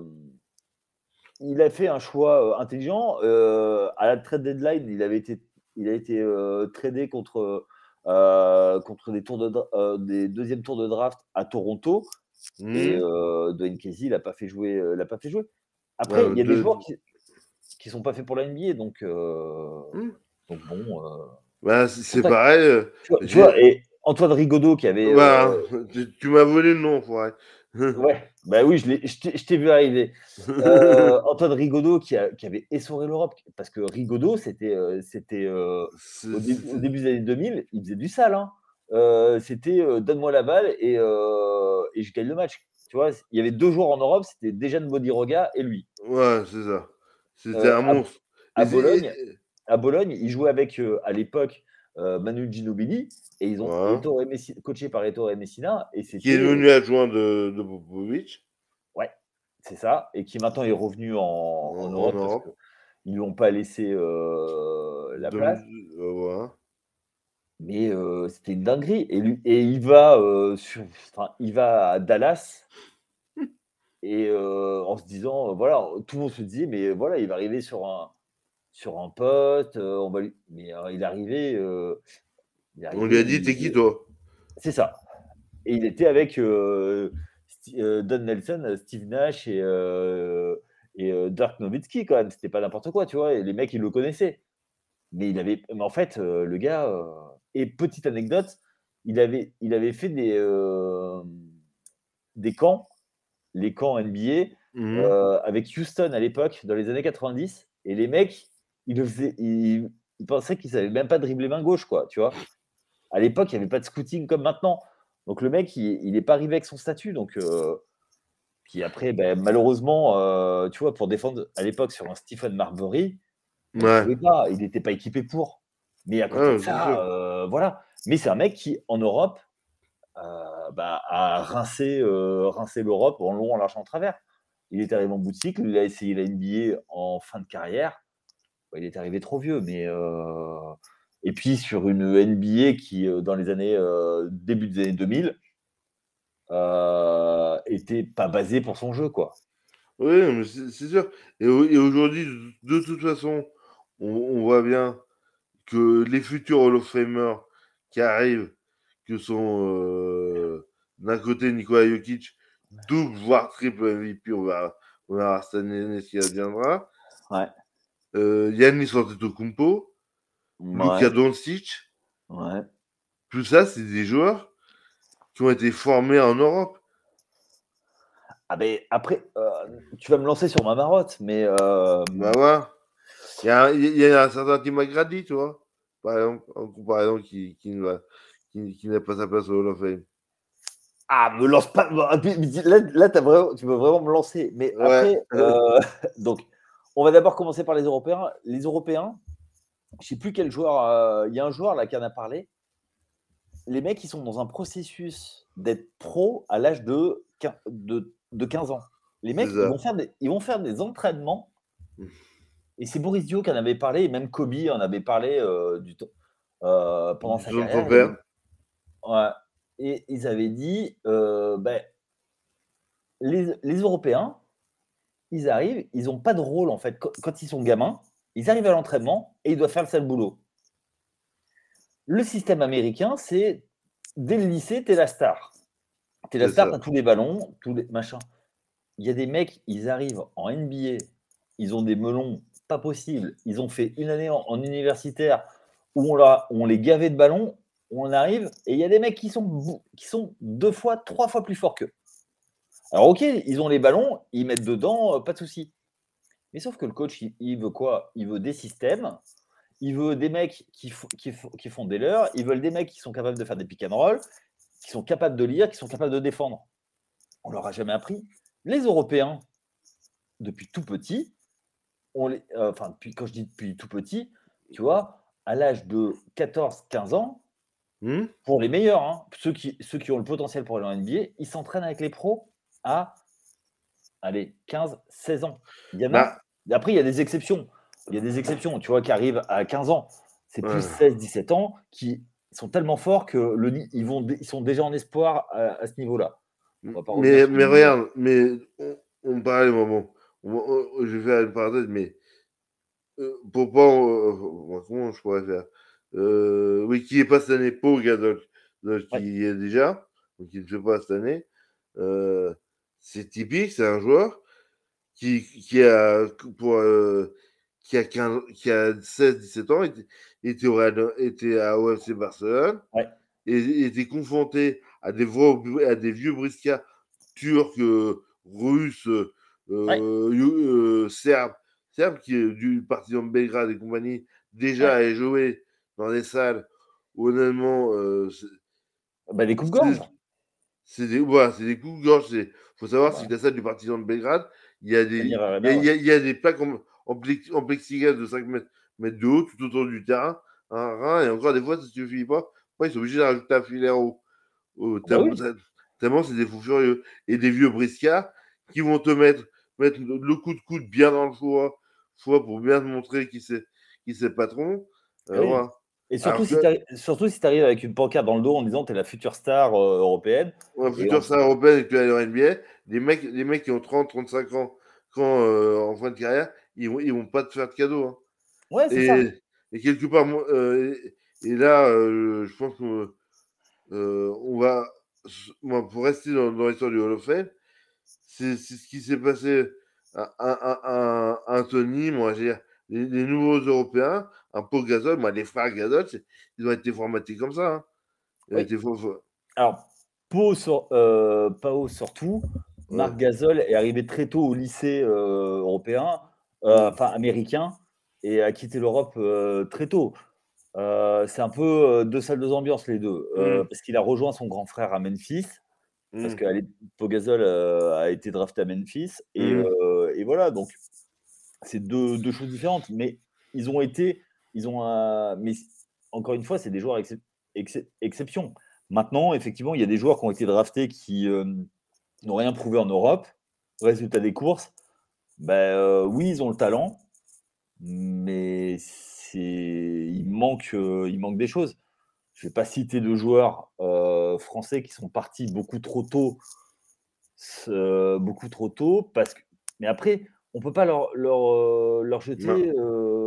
[SPEAKER 2] il a fait un choix euh, intelligent. à la trade deadline, il avait été, il a été tradé contre, contre des, tours de, des deuxièmes tours de draft à Toronto. Mmh. Et Dwayne Casey l'a pas fait jouer. l'a pas fait jouer. Après, il y a des joueurs qui, qui sont pas faits pour la NBA. Donc, euh, mmh. donc bon. Euh,
[SPEAKER 1] bah, c'est pareil. Euh,
[SPEAKER 2] tu vois, et Antoine Rigaudot qui avait.
[SPEAKER 1] tu, m'as volé le nom, ouais.
[SPEAKER 2] ouais, bah oui, je t'ai vu arriver. Antoine Rigaudot qui, a, qui avait essoré l'Europe, parce que Rigaudot, c'était c'était au, début des années 2000, il faisait du sale. Hein. c'était donne-moi la balle et, et je gagne le match. Tu vois, il y avait deux joueurs en Europe, c'était déjà Bodiroga et lui.
[SPEAKER 1] Ouais, c'est ça. C'était euh, un monstre.
[SPEAKER 2] À, Bologne, à Bologne, ils jouaient avec, euh, à l'époque, euh, Manu Ginobili et ils ont coaché par Ettore Messina. Et
[SPEAKER 1] qui est devenu adjoint de, de Popovic.
[SPEAKER 2] Ouais, c'est ça. Et qui maintenant est revenu en, Europe. Parce ils ne lui ont pas laissé la place. Mais c'était une dinguerie. Et, lui, et il, va, sur, il va à Dallas et en se disant, voilà, tout le monde se dit, mais voilà, il va arriver sur un, sur un poste, on va mais il est arrivé.
[SPEAKER 1] on lui a dit, t'es qui toi?
[SPEAKER 2] C'est ça. Et il était avec Don Nelson, Steve Nash et, et Dirk Nowitzki quand même. C'était pas n'importe quoi, tu vois. Et les mecs, ils le connaissaient. Mais il avait, mais en fait, le gars. Et petite anecdote, il avait, il avait fait des, des camps les camps NBA mmh euh, avec Houston à l'époque, dans les années 90. Et les mecs, le ils, pensaient qu'ils savaient même pas dribbler main gauche, quoi, tu vois. À l'époque, il n'y avait pas de scouting comme maintenant. Donc le mec, il n'est pas arrivé avec son statut. Donc, euh, puis après, ben, malheureusement, euh, tu vois, pour défendre à l'époque sur un Stephen Marbury, il n'était pas équipé pour. Mais à côté de ça, voilà. Mais c'est un mec qui, en Europe, euh, bah, rincer, euh, rincer l'Europe en long, en large, en travers. Il est arrivé en bout de cycle, il a essayé la NBA en fin de carrière. Il est arrivé trop vieux, mais euh, Et puis sur une NBA qui, dans les années début des années 2000, était pas basée pour son jeu, quoi.
[SPEAKER 1] Oui, c'est sûr. Et, aujourd'hui, de toute façon, on, voit bien que les futurs Hall of Famers qui arrivent, que sont d'un côté Nikola Jokic, double voire triple MVP, on verra, on verra cette année ce qui adviendra.
[SPEAKER 2] Ouais.
[SPEAKER 1] Euh, Yannis Antetokounmpo, ouais. Luka Doncic.
[SPEAKER 2] Ouais.
[SPEAKER 1] Tout ça, c'est des joueurs qui ont été formés en Europe.
[SPEAKER 2] Ah ben après, euh, tu vas me lancer sur ma marotte, mais. Euh,
[SPEAKER 1] bah ouais. Il y, a, il y a un certain Tim McGrady, tu vois, par exemple, en comparaison, qui, qui, qui, qui n'a pas sa place au Hall of Fame.
[SPEAKER 2] Ah, me lance pas. Là, là vraiment, tu veux vraiment me lancer. Mais après, euh, donc, on va d'abord commencer par les Européens. Les Européens, je ne sais plus quel joueur. Euh, il y a un joueur là qui en a parlé. Les mecs, ils sont dans un processus d'être pro à l'âge de, de, de, 15 ans. Les mecs, ils vont, faire des, ils vont faire des entraînements. Et c'est Boris Dio qui en avait parlé, et même Kobe en avait parlé euh, du, pendant sa carrière. Ouais et ils avaient dit euh, ben, les, Européens, ils arrivent, ils n'ont pas de rôle en fait. Quand, ils sont gamins, ils arrivent à l'entraînement et ils doivent faire le sale boulot. Le système américain, c'est dès le lycée, tu es la star. Tu es la star, tu as tous les ballons, tous les machins. Il y a des mecs, ils arrivent en NBA, ils ont des melons pas possibles. Ils ont fait une année en, universitaire où on, on les gavait de ballons on arrive et il y a des mecs qui sont, qui sont deux fois, trois fois plus forts qu'eux. Alors, ok, ils ont les ballons, ils mettent dedans, euh, pas de souci. Mais sauf que le coach, il, veut quoi? Il veut des systèmes, il veut des mecs qui, qui, qui, font des leurs, il veut des mecs qui sont capables de faire des pick and roll, qui sont capables de lire, qui sont capables de défendre. On leur a jamais appris. Les Européens, depuis tout petit, on les, euh, enfin, depuis, quand je dis depuis tout petit, tu vois, à l'âge de 14-15 ans,
[SPEAKER 1] Hmm?
[SPEAKER 2] Pour les meilleurs, hein. ceux, qui, ceux qui ont le potentiel pour aller en NBA, ils s'entraînent avec les pros à allez, 15, 16 ans. Il y a bah Après, il y a des exceptions. Il y a des exceptions, tu vois, qui arrivent à 15 ans. C'est plus 16, 17 ans qui sont tellement forts que le, ils, vont, ils sont déjà en espoir à, ce niveau-là.
[SPEAKER 1] Mais, mais regarde, mais on, on parle moment. je vais faire une parenthèse, mais euh, pour pas. Euh, comment je pourrais faire euh, oui, qui n'est pas cette année, pour Gadol, qui y est déjà, donc qui ne fait pas cette année. Euh, c'est typique, c'est un joueur qui, qui a pour euh, qui a 15, qui a 16-17 ans, était, était, au, était à OFC Barcelone, et était confronté à des, à des vieux briscards turcs, russes, serbes, serbes qui du partisan de Belgrade et compagnie déjà ouais. joué dans des salles où honnêtement. Euh,
[SPEAKER 2] bah, des coups-gorge.
[SPEAKER 1] C'est des, voilà, des coups-gorge. Il faut savoir, si la salle du partisan de Belgrade, il y a des, il y a, il y a, des plaques en, en, plexiglas de 5 mètres, mètres, de haut tout autour du terrain. Hein, et encore des fois, ça ne suffit pas. ils sont obligés de rajouter un filet au, au bah tellement, c'est des fous furieux. Et des vieux briscards qui vont te mettre, mettre le coup de coude bien dans le foie, foie pour bien te montrer qui c'est qui c'est patron. Euh,
[SPEAKER 2] et surtout, si surtout si tu arrives avec une pancarte dans le dos en disant tu es la future star euh, européenne.
[SPEAKER 1] Ouais, future star européenne et que tu es à NBA, les mecs, les mecs qui ont 30, 35 ans quand, euh, en fin de carrière, ils vont, ils vont pas te faire de cadeaux. Hein.
[SPEAKER 2] Ouais, c'est ça.
[SPEAKER 1] Et quelque part, euh, et, là, je pense qu'on on va, moi, pour rester dans, dans l'histoire du Hall of Fame, c'est ce qui s'est passé à, à, à, Anthony, moi, j'ai les, nouveaux Européens, un peu Gazol, les frères Gazol, ils ont été formatés comme ça. Hein.
[SPEAKER 2] Alors, Pau, euh, Pau surtout, Marc Gasol est arrivé très tôt au lycée euh, européen, euh, enfin américain, et a quitté l'Europe très tôt. c'est un peu deux salles, deux ambiances, les deux. Mmh. Parce qu'il a rejoint son grand frère à Memphis. Parce mmh. que Pogazol a été drafté à Memphis. Et, et voilà, donc c'est deux, deux, choses différentes, mais ils ont été, ils ont, mais encore une fois, c'est des joueurs exception. Maintenant, effectivement, il y a des joueurs qui ont été draftés qui euh, n'ont rien prouvé en Europe. Résultat des courses, ben, euh, oui, ils ont le talent, mais il, manque, il manque des choses. Je ne vais pas citer de joueurs français qui sont partis beaucoup trop tôt, beaucoup trop tôt, parce que. Mais après, on peut pas leur, leur, leur jeter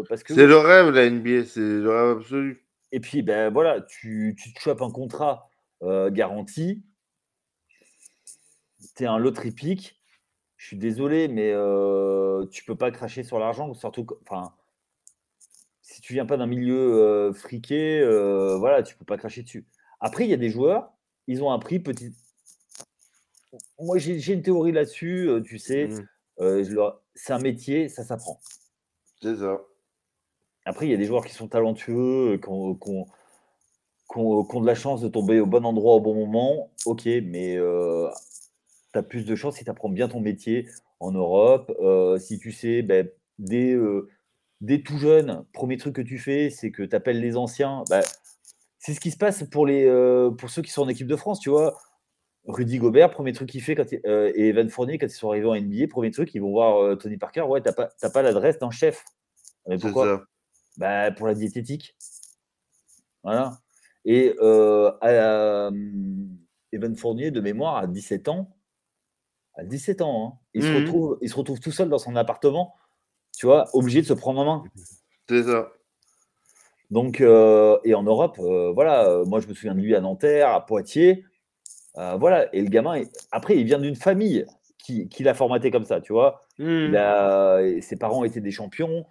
[SPEAKER 2] parce que.
[SPEAKER 1] C'est le rêve la NBA, c'est le rêve absolu.
[SPEAKER 2] Et puis, ben voilà, tu, tu te chopes un contrat garanti, tu es un lot tripique. Je suis désolé, mais tu peux pas cracher sur l'argent, surtout. Enfin, si tu viens pas d'un milieu friqué, voilà, tu peux pas cracher dessus. Après, il y a des joueurs, ils ont un prix petit. Moi, j'ai une théorie là-dessus, tu sais. Mmh. C'est un métier, ça s'apprend.
[SPEAKER 1] C'est ça.
[SPEAKER 2] Après, il y a des joueurs qui sont talentueux, qui ont, de la chance de tomber au bon endroit au bon moment. Ok, mais tu as plus de chance si tu apprends bien ton métier en Europe. si tu sais, ben, dès, tout jeune, premier truc que tu fais, c'est que tu appelles les anciens. Ben, c'est ce qui se passe pour, les, pour ceux qui sont en équipe de France, tu vois. Rudy Gobert, premier truc qu'il fait, quand et Evan Fournier, quand ils sont arrivés en NBA, premier truc, ils vont voir Tony Parker. Ouais, t'as pas, pas l'adresse d'un chef. Mais pourquoi? bah, Pour la diététique. Voilà. Et Evan Fournier, de mémoire, à 17 ans, à 17 ans, hein, il, se mmh retrouve, il se retrouve tout seul dans son appartement, tu vois, obligé de se prendre en main.
[SPEAKER 1] C'est ça.
[SPEAKER 2] Donc, et en Europe, voilà, moi je me souviens de lui à Nanterre, à Poitiers. Euh, voilà, et le gamin, après, il vient d'une famille qui, l'a formaté comme ça, tu vois. Ses parents étaient des champions,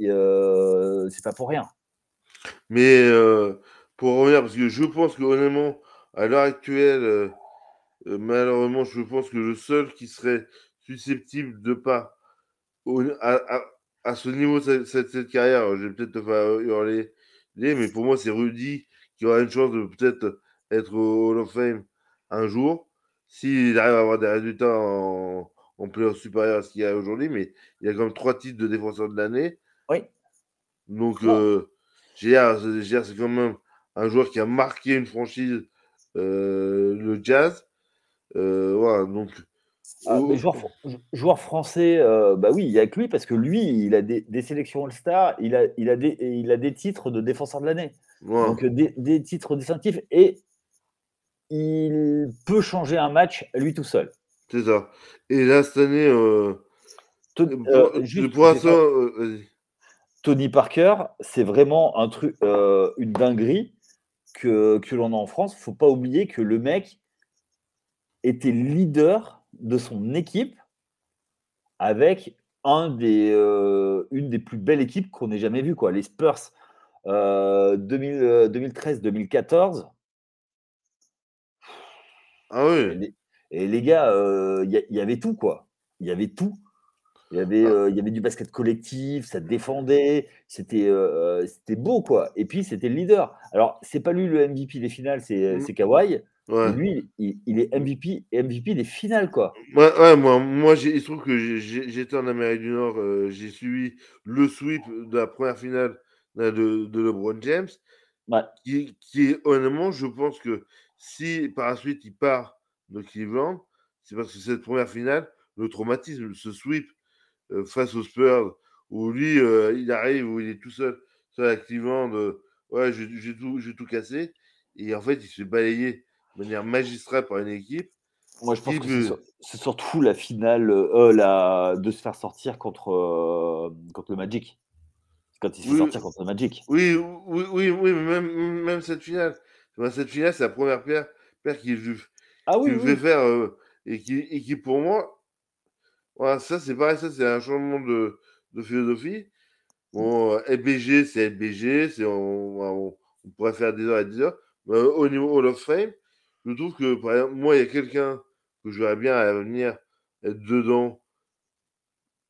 [SPEAKER 2] euh, c'est pas pour rien.
[SPEAKER 1] Mais euh, pour revenir, parce que je pense que honnêtement, à l'heure actuelle, malheureusement, je pense que le seul qui serait susceptible de pas à, ce niveau de cette, carrière, je vais peut-être te faire hurler, mais pour moi, c'est Rudy qui aura une chance de peut-être être au Hall of Fame un jour, s'il arrive à avoir des résultats en, en playoff supérieur à ce qu'il y a aujourd'hui, mais il y a quand même trois titres de défenseur de l'année.
[SPEAKER 2] Oui.
[SPEAKER 1] Donc, euh, c'est quand même un joueur qui a marqué une franchise, euh, le jazz. Euh, voilà, donc.
[SPEAKER 2] Ah, joueur, français, euh, bah oui, il y a que lui parce que lui, il a des, sélections All-Star, il a, il, a des, il a des titres de défenseur de l'année. Donc des, des, titres distinctifs et il peut changer un match lui tout seul.
[SPEAKER 1] C'est ça. Et là, cette année, euh,
[SPEAKER 2] euh, Tony Parker, c'est vraiment un truc, euh, une dinguerie que, que l'on a en France. Il ne faut pas oublier que le mec était leader de son équipe avec un des, une des plus belles équipes qu'on ait jamais vues, quoi. Les Spurs 2013-2014
[SPEAKER 1] ah oui.
[SPEAKER 2] Et les, gars, il y, avait tout, quoi. Il y avait tout. Il y avait, ah. il y avait du basket collectif, ça défendait, c'était c'était beau, quoi. Et puis, c'était le leader. Alors, c'est pas lui le MVP des finales, c'est mmh. Kawhi. Lui, il, est MVP, MVP des finales, quoi.
[SPEAKER 1] Ouais, ouais moi, moi il se trouve que j'étais en Amérique du Nord, j'ai suivi le sweep de la première finale de, de LeBron James, qui, qui, honnêtement, je pense que si par la suite il part de Cleveland, c'est parce que cette première finale, le traumatisme, ce sweep euh, face aux Spurs, où lui, euh, il arrive, où il est tout seul, seul à Cleveland, ouais, j'ai tout, tout cassé, et en fait, il se fait balayer de manière magistrale par une équipe.
[SPEAKER 2] Moi, je pense que c'est surtout la finale euh, la, de se faire sortir contre, contre le Magic. Quand il se fait sortir contre le Magic.
[SPEAKER 1] Oui, oui, oui, oui mais même, même cette finale cette finale, c'est la première paire, paire qui ah oui, fait faire euh, et, qui, et qui, pour moi, voilà, ça c'est pareil, ça c'est un changement de, de philosophie. Bon, LBG, c'est LBG, c'est, on, on, pourrait faire des heures et des heures. Mais au niveau Hall of Fame, je trouve que, par exemple, moi, il y a quelqu'un que je verrais bien à venir être dedans,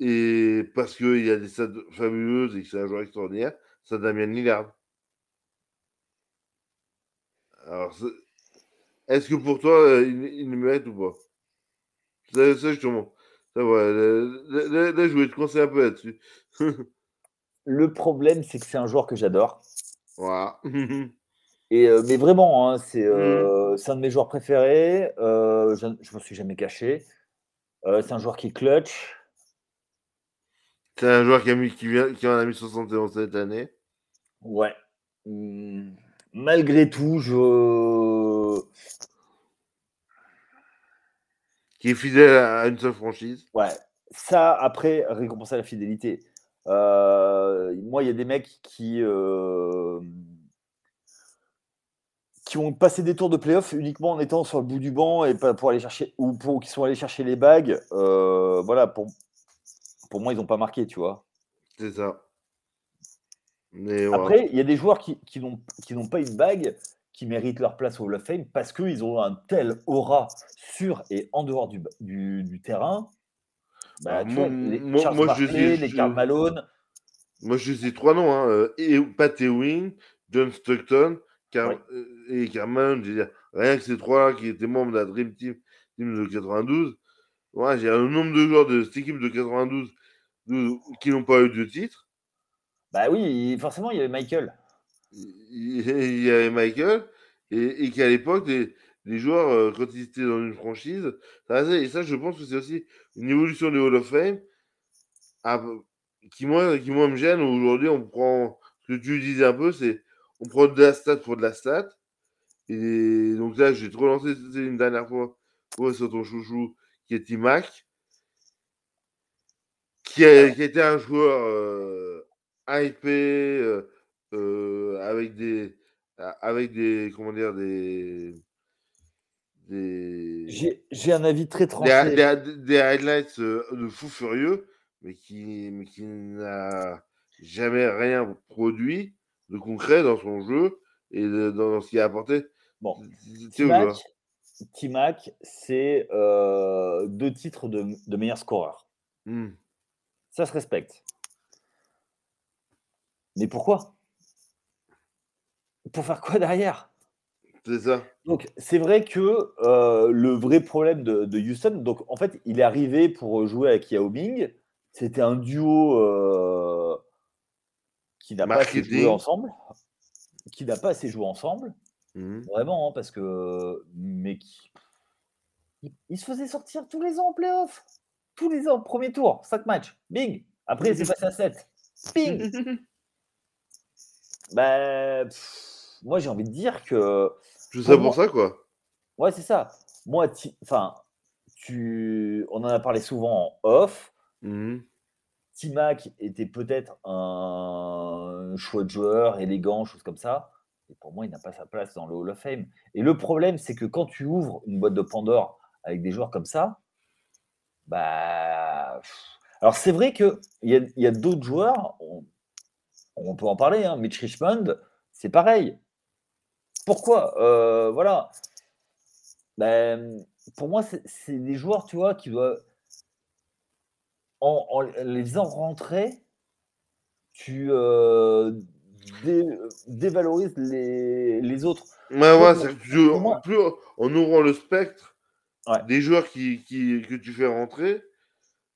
[SPEAKER 1] et parce qu'il y a des stats fabuleuses et que c'est un joueur extraordinaire, c'est Damien Lillard. Alors, est-ce que pour toi, euh, il, il le mérite ou pas? Ça, ça, justement. Ça, voilà. Là, là, je voulais te conseiller un peu là-dessus.
[SPEAKER 2] le problème, c'est que c'est un joueur que j'adore.
[SPEAKER 1] Voilà.
[SPEAKER 2] Et, euh, mais vraiment, hein, c'est euh, mmh. un de mes joueurs préférés. je ne me suis jamais caché. c'est un joueur qui clutch.
[SPEAKER 1] C'est un joueur qui, a mis, qui, vient, qui en a mis 71 cette année.
[SPEAKER 2] Ouais. Mmh, malgré tout, je
[SPEAKER 1] Qui est fidèle à une seule franchise.
[SPEAKER 2] Ouais, ça, après, récompenser la fidélité. Euh, moi, il y a des mecs qui, euh, qui ont passé des tours de playoff uniquement en étant sur le bout du banc et pas pour aller chercher ou pour qui sont allés chercher les bagues. Euh, voilà, pour, pour moi, ils n'ont pas marqué, tu vois.
[SPEAKER 1] C'est ça.
[SPEAKER 2] Mais Après, il y a des joueurs qui, qui n'ont pas une bague qui méritent leur place au Hall of Fame parce qu'ils ont un tel aura sur et en dehors du, du, terrain. Bah, moi, les moi, je sais, les Karl Malone.
[SPEAKER 1] Moi, je sais trois noms hein, et Pat Ewing, John Stockton euh, et Karl Malone. Je veux dire, rien que ces trois qui étaient membres de la Dream Team, team de 92. Ouais, j'ai un nombre de joueurs de cette équipe de 92 qui n'ont pas eu de titre.
[SPEAKER 2] Bah oui, forcément, il y avait Michael
[SPEAKER 1] il y avait Michael, et, qu'à l'époque, les, joueurs, euh, quand ils étaient dans une franchise, ça et ça, je pense que c'est aussi une évolution du Hall of Fame qui, moi, qui, moi, me gêne. Aujourd'hui, on prend, ce que tu disais un peu, c'est on prend de la stat pour de la stat. Et donc là, j'ai trop lancé une dernière fois sur ton chouchou qui est Timac, qui qui été un joueur euh, hypé, euh, euh, avec des avec des comment dire des
[SPEAKER 2] j'ai un avis très tranché.
[SPEAKER 1] des, highlights euh, de fou furieux mais qui mais qui n'a jamais rien produit de concret dans son jeu et dans ce qu'il a apporté.
[SPEAKER 2] Bon Timac c'est euh, deux titres de, de meilleur scoreur mmh. ça se respecte mais pourquoi? Pour faire quoi derrière?
[SPEAKER 1] C'est ça.
[SPEAKER 2] Donc, c'est vrai que euh, le vrai problème de, Houston, donc en fait, il est arrivé pour jouer avec Yao Ming. C'était un duo euh, qui n'a pas assez joué ensemble. Qui n'a pas assez joué ensemble. Mmh. Vraiment, hein, parce que. Mais qui. Il, se faisait sortir tous les ans en playoff. Tous les ans, premier tour, 5 matchs. Bing Après, c'est passé à 7. Bing Ben moi, j'ai envie de dire que.
[SPEAKER 1] Je sais pour ça, quoi.
[SPEAKER 2] Ouais, c'est ça. Moi, enfin, tu... on en a parlé souvent en off. Mmh. Timac était peut-être un choix de joueur élégant, chose comme ça. Et pour moi, il n'a pas sa place dans le Hall of Fame. Et le problème, c'est que quand tu ouvres une boîte de Pandore avec des joueurs comme ça, bah. Alors, c'est vrai qu'il y a, y a d'autres joueurs, on, peut en parler, hein, Mitch Richmond, c'est pareil. Pourquoi? Euh, Voilà. Ben, pour moi, c'est des joueurs, tu vois, qui doivent. En, les faisant rentrer, tu euh, dévalorises les, autres.
[SPEAKER 1] Ouais, ouais, c'est plus en ouvrant le spectre des joueurs qui, que tu fais rentrer,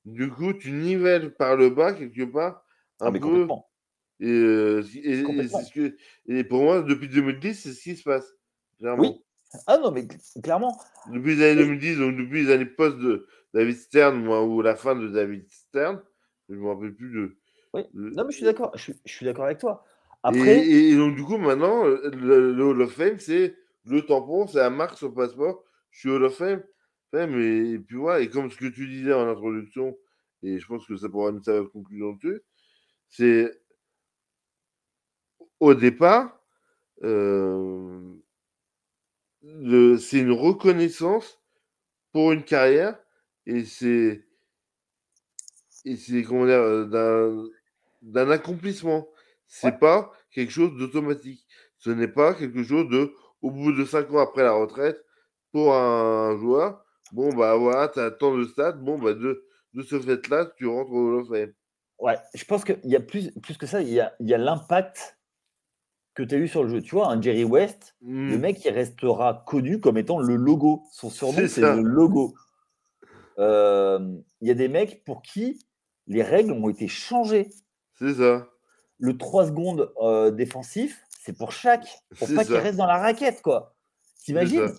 [SPEAKER 1] du coup, tu nivelles par le bas quelque part un ah, peu. Et, et, pour moi, depuis 2010, c'est ce qui se passe.
[SPEAKER 2] Oui. Ah non, mais clairement.
[SPEAKER 1] Depuis les années 2010, donc depuis les années post de David Stern, moi, ou la fin de David Stern, je ne me rappelle plus de.
[SPEAKER 2] Oui. Non, mais je suis d'accord. Je, suis d'accord avec toi.
[SPEAKER 1] Après... Et, donc, du coup, maintenant, le, Hall of Fame, c'est le tampon, c'est la marque sur le passeport. Je suis Hall of Fame. et puis voilà, et comme ce que tu disais en introduction, et je pense que ça pourra nous servir de conclusion dessus, c'est au départ, euh, c'est une reconnaissance pour une carrière et c'est et c'est comment dire d'un accomplissement. C'est pas quelque chose d'automatique. Ce n'est pas quelque chose de au bout de cinq ans après la retraite pour un joueur. Bon bah voilà, tu as tant de stats. Bon bah de, de ce fait-là, tu rentres au Hall.
[SPEAKER 2] Ouais, je pense qu'il y a plus, plus que ça, il y a, il y a l'impact que tu as eu sur le jeu. Tu vois, un Jerry West, le mmh. mec, il restera connu comme étant le logo. Son surnom, c'est le logo. Il y a des mecs pour qui les règles ont été changées.
[SPEAKER 1] C'est ça.
[SPEAKER 2] Le 3 secondes défensif, c'est pour chaque, pour pas qu'il reste dans la raquette, quoi. T'imagines?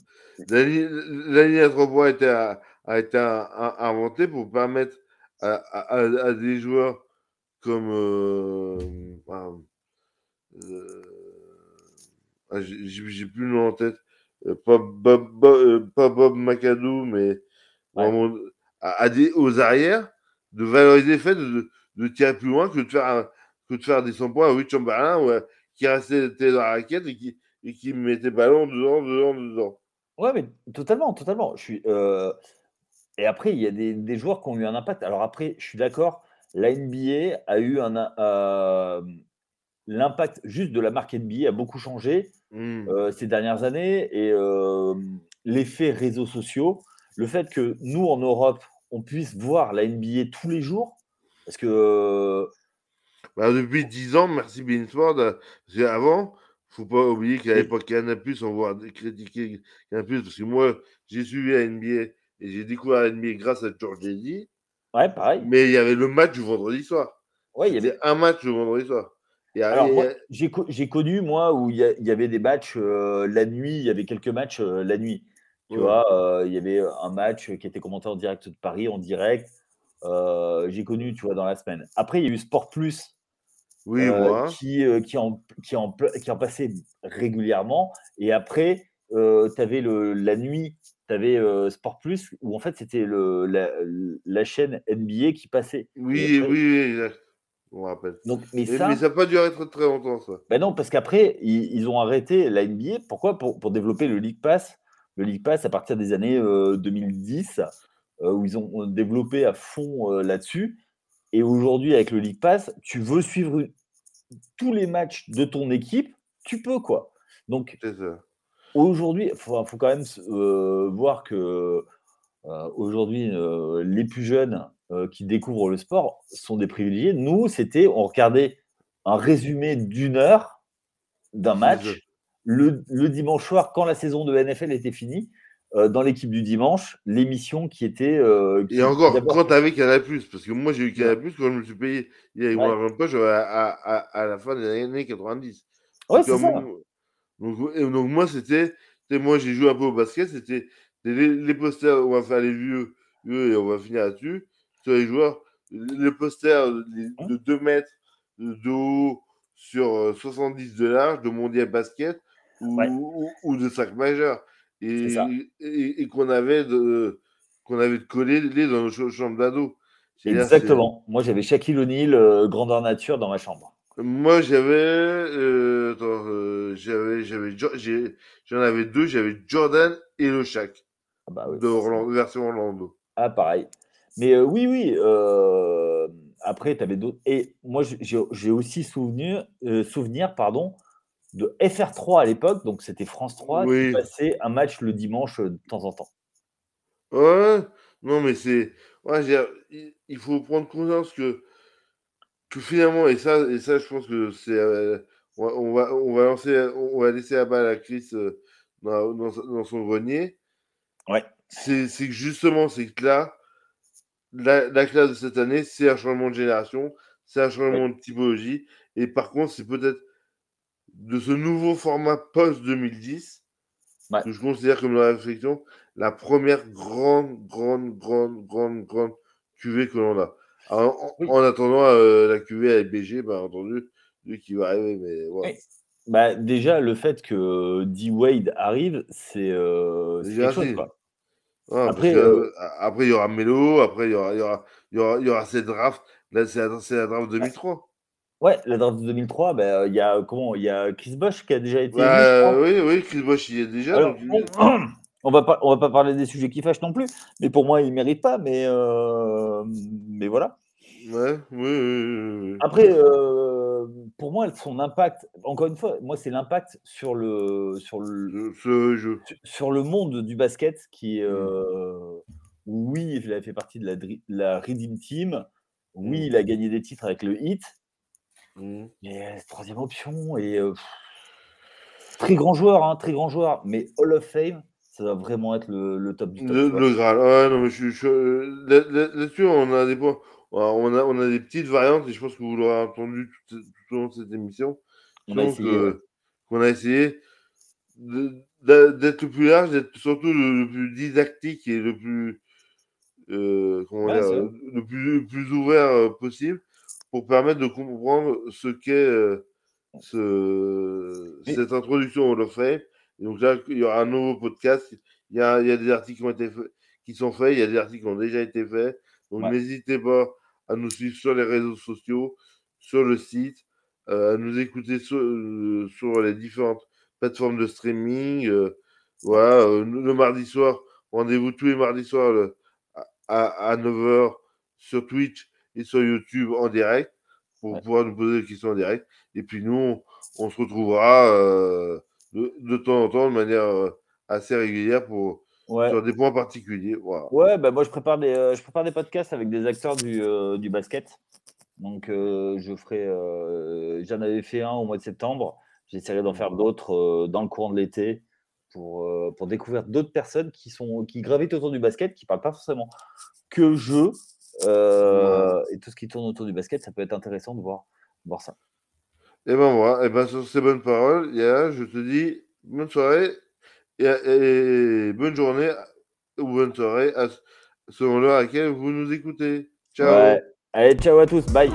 [SPEAKER 1] La, ligne à 3 points a été, a, été inventée pour permettre à, des joueurs comme ah, j'ai plus le nom en tête. pas, Bob, pas Bob McAdoo, mais vraiment, à, aux arrières, de valoriser le fait de, de, tirer plus loin que de faire, que de faire des 100 points à Rich Chamberlain qui restait dans la raquette et qui, et qui mettait ballon dedans, dedans, dedans.
[SPEAKER 2] Ouais, mais totalement, totalement. Je suis, euh, Et après, il y a des, des, joueurs qui ont eu un impact. Alors après, je suis d'accord, la NBA a eu un. Euh, l'impact juste de la marque NBA a beaucoup changé mmh. euh, ces dernières années et l'effet réseaux sociaux, le fait que nous en Europe, on puisse voir la NBA tous les jours, parce que.
[SPEAKER 1] Bah, depuis 10 ans, merci Beansford, avant, faut pas oublier qu'à l'époque Canal+, on voit critiquer Canal+, parce que moi, j'ai suivi la NBA et j'ai découvert la NBA grâce à George Eddy.
[SPEAKER 2] Ouais, pareil.
[SPEAKER 1] Mais il y avait le match du vendredi soir. Ouais, il y avait un match le vendredi soir.
[SPEAKER 2] Alors, j'ai connu, moi, où il y, avait des matchs euh, la nuit, il y avait quelques matchs euh, la nuit. Tu vois, euh, il y avait un match qui était commenté en direct de Paris, en direct. j'ai connu, tu vois, dans la semaine. Après, il y a eu Sport Plus, oui, qui, qui, en, qui, en, qui en passait régulièrement. Et après, tu avais le, la nuit, tu avais Sport Plus, où en fait, c'était la, la chaîne NBA qui passait.
[SPEAKER 1] Oui, oui, oui, on rappelle. Donc, mais, ça, n'a pas dû être très longtemps, ça.
[SPEAKER 2] Ben non, parce qu'après, ils, ont arrêté la NBA. Pourquoi? Pour, pour, développer le League Pass. Le League Pass, à partir des années 2010, où ils ont développé à fond là-dessus. Et aujourd'hui, avec le League Pass, tu veux suivre tous les matchs de ton équipe, tu peux, quoi. Donc, aujourd'hui, il faut, quand même euh, voir que euh, aujourd'hui, euh, les plus jeunes qui découvrent le sport sont des privilégiés. Nous, c'était, on regardait un résumé d'une heure d'un match le, dimanche soir, quand la saison de NFL était finie. dans l'équipe du dimanche, l'émission qui était.
[SPEAKER 1] et encore, quand tu avais Canal, parce que moi j'ai eu Canal, quand je me suis payé il y a ouais. pas, à, à, à, la fin des années 90. Ouais, c'est ça. Donc, donc, moi, c'était. Moi, j'ai joué un peu au basket, c'était les, posters, on va faire les vieux, et on va finir là-dessus. Sur les joueurs, les posters de 2 mètres de haut sur 70 de large de mondial basket ou, ou, de sac majeur et, et, qu'on avait de qu'on avait collé dans nos chambres d'ado.
[SPEAKER 2] Exactement. Moi, j'avais Shaquille O'Neal, euh, grandeur nature, dans ma chambre.
[SPEAKER 1] Moi, j'avais, euh, euh, j'avais, j'avais, j'en avais deux. J'avais Jordan et le Shaq. Ah bah de version Orlando.
[SPEAKER 2] Ah, pareil. Mais oui, oui. après, tu avais d'autres. Et moi, j'ai aussi souvenir, souvenir, pardon, de FR3 à l'époque, donc c'était France 3, qui passait un match le dimanche de temps en temps.
[SPEAKER 1] Ouais, non, mais c'est. Ouais, il faut prendre conscience que, que finalement, et ça, et ça, je pense que c'est. Euh, on, va, on, va lancer, on va laisser à bas la crise euh, dans, dans, son grenier.
[SPEAKER 2] Ouais.
[SPEAKER 1] C'est que justement, c'est que là, la, classe de cette année, c'est un changement de génération, c'est un changement de typologie. Et par contre, c'est peut-être de ce nouveau format post-2010 que je considère comme la réflexion la première grande, grande, grande, grande, grande cuvée que l'on a. en, attendant euh, la cuvée avec BG, bien entendu, lui qui va arriver, mais voilà.
[SPEAKER 2] Bah, déjà, le fait que D-Wade arrive, c'est euh, quelque chose, quoi.
[SPEAKER 1] Après, euh, après, il y aura Melo, après, il y aura, il y aura, il y aura, il y aura cette draft. Là, c'est la, la, draft 2003.
[SPEAKER 2] Ouais, la draft de 2003, bah, il y a comment Il y a Chris Bosch qui a déjà été.
[SPEAKER 1] Bah, oui, oui, Chris Bosch il est déjà. Alors,
[SPEAKER 2] on va pas, on va pas parler des sujets qui fâchent non plus, mais pour moi, il mérite pas. Mais, euh, mais voilà.
[SPEAKER 1] Ouais, oui,
[SPEAKER 2] Après, euh, pour moi, son impact, encore une fois, moi, c'est l'impact sur le, sur le,
[SPEAKER 1] jeu.
[SPEAKER 2] sur le monde du basket qui, euh, mm. oui, il a fait partie de la, la Redeem Team. Oui, mm. il a gagné des titres avec le Hit. Mm. Mais troisième option et très grand joueur, hein, très grand joueur, mais Hall of Fame ça va vraiment être le, top du top.
[SPEAKER 1] Le, Graal. Ouais, non, mais je, là-dessus, on a des On a, on a des petites variantes et je pense que vous l'aurez entendu tout, au long de cette émission. On a essayé. qu'on a essayé d'être le plus large, d'être surtout le, plus didactique et le plus, euh, comment dire, le plus, plus ouvert euh, possible pour permettre de comprendre ce qu'est euh, ce, cette introduction au of Fame. donc là, il y aura un nouveau podcast. Il y a, il y a des articles qui, ont été qui sont faits, il y a des articles qui ont déjà été faits. Donc n'hésitez pas à nous suivre sur les réseaux sociaux, sur le site, euh, à nous écouter sur, euh, sur, les différentes plateformes de streaming. Euh, voilà, le mardi soir, rendez-vous tous les mardis soirs à, à 9h sur Twitch et sur YouTube en direct pour pouvoir nous poser des questions en direct. Et puis nous, on, se retrouvera euh, de, temps en temps de manière euh, assez régulière pour sur des points particuliers. Voilà.
[SPEAKER 2] Ouais, bah moi je prépare des euh, je prépare des podcasts avec des acteurs du, du basket. Donc je ferai j'en avais fait un au mois de septembre. J'essaierai d'en faire d'autres dans le courant de l'été pour, pour découvrir d'autres personnes qui sont qui gravitent autour du basket, qui parlent pas forcément que jeu, euh, et tout ce qui tourne autour du basket, ça peut être intéressant de voir, voir ça.
[SPEAKER 1] Et ben voilà, et ben sur ces bonnes paroles, je te dis bonne soirée et, bonne journée ou bonne soirée selon l'heure à laquelle vous nous écoutez. Ciao.
[SPEAKER 2] Allez, ciao à tous, bye.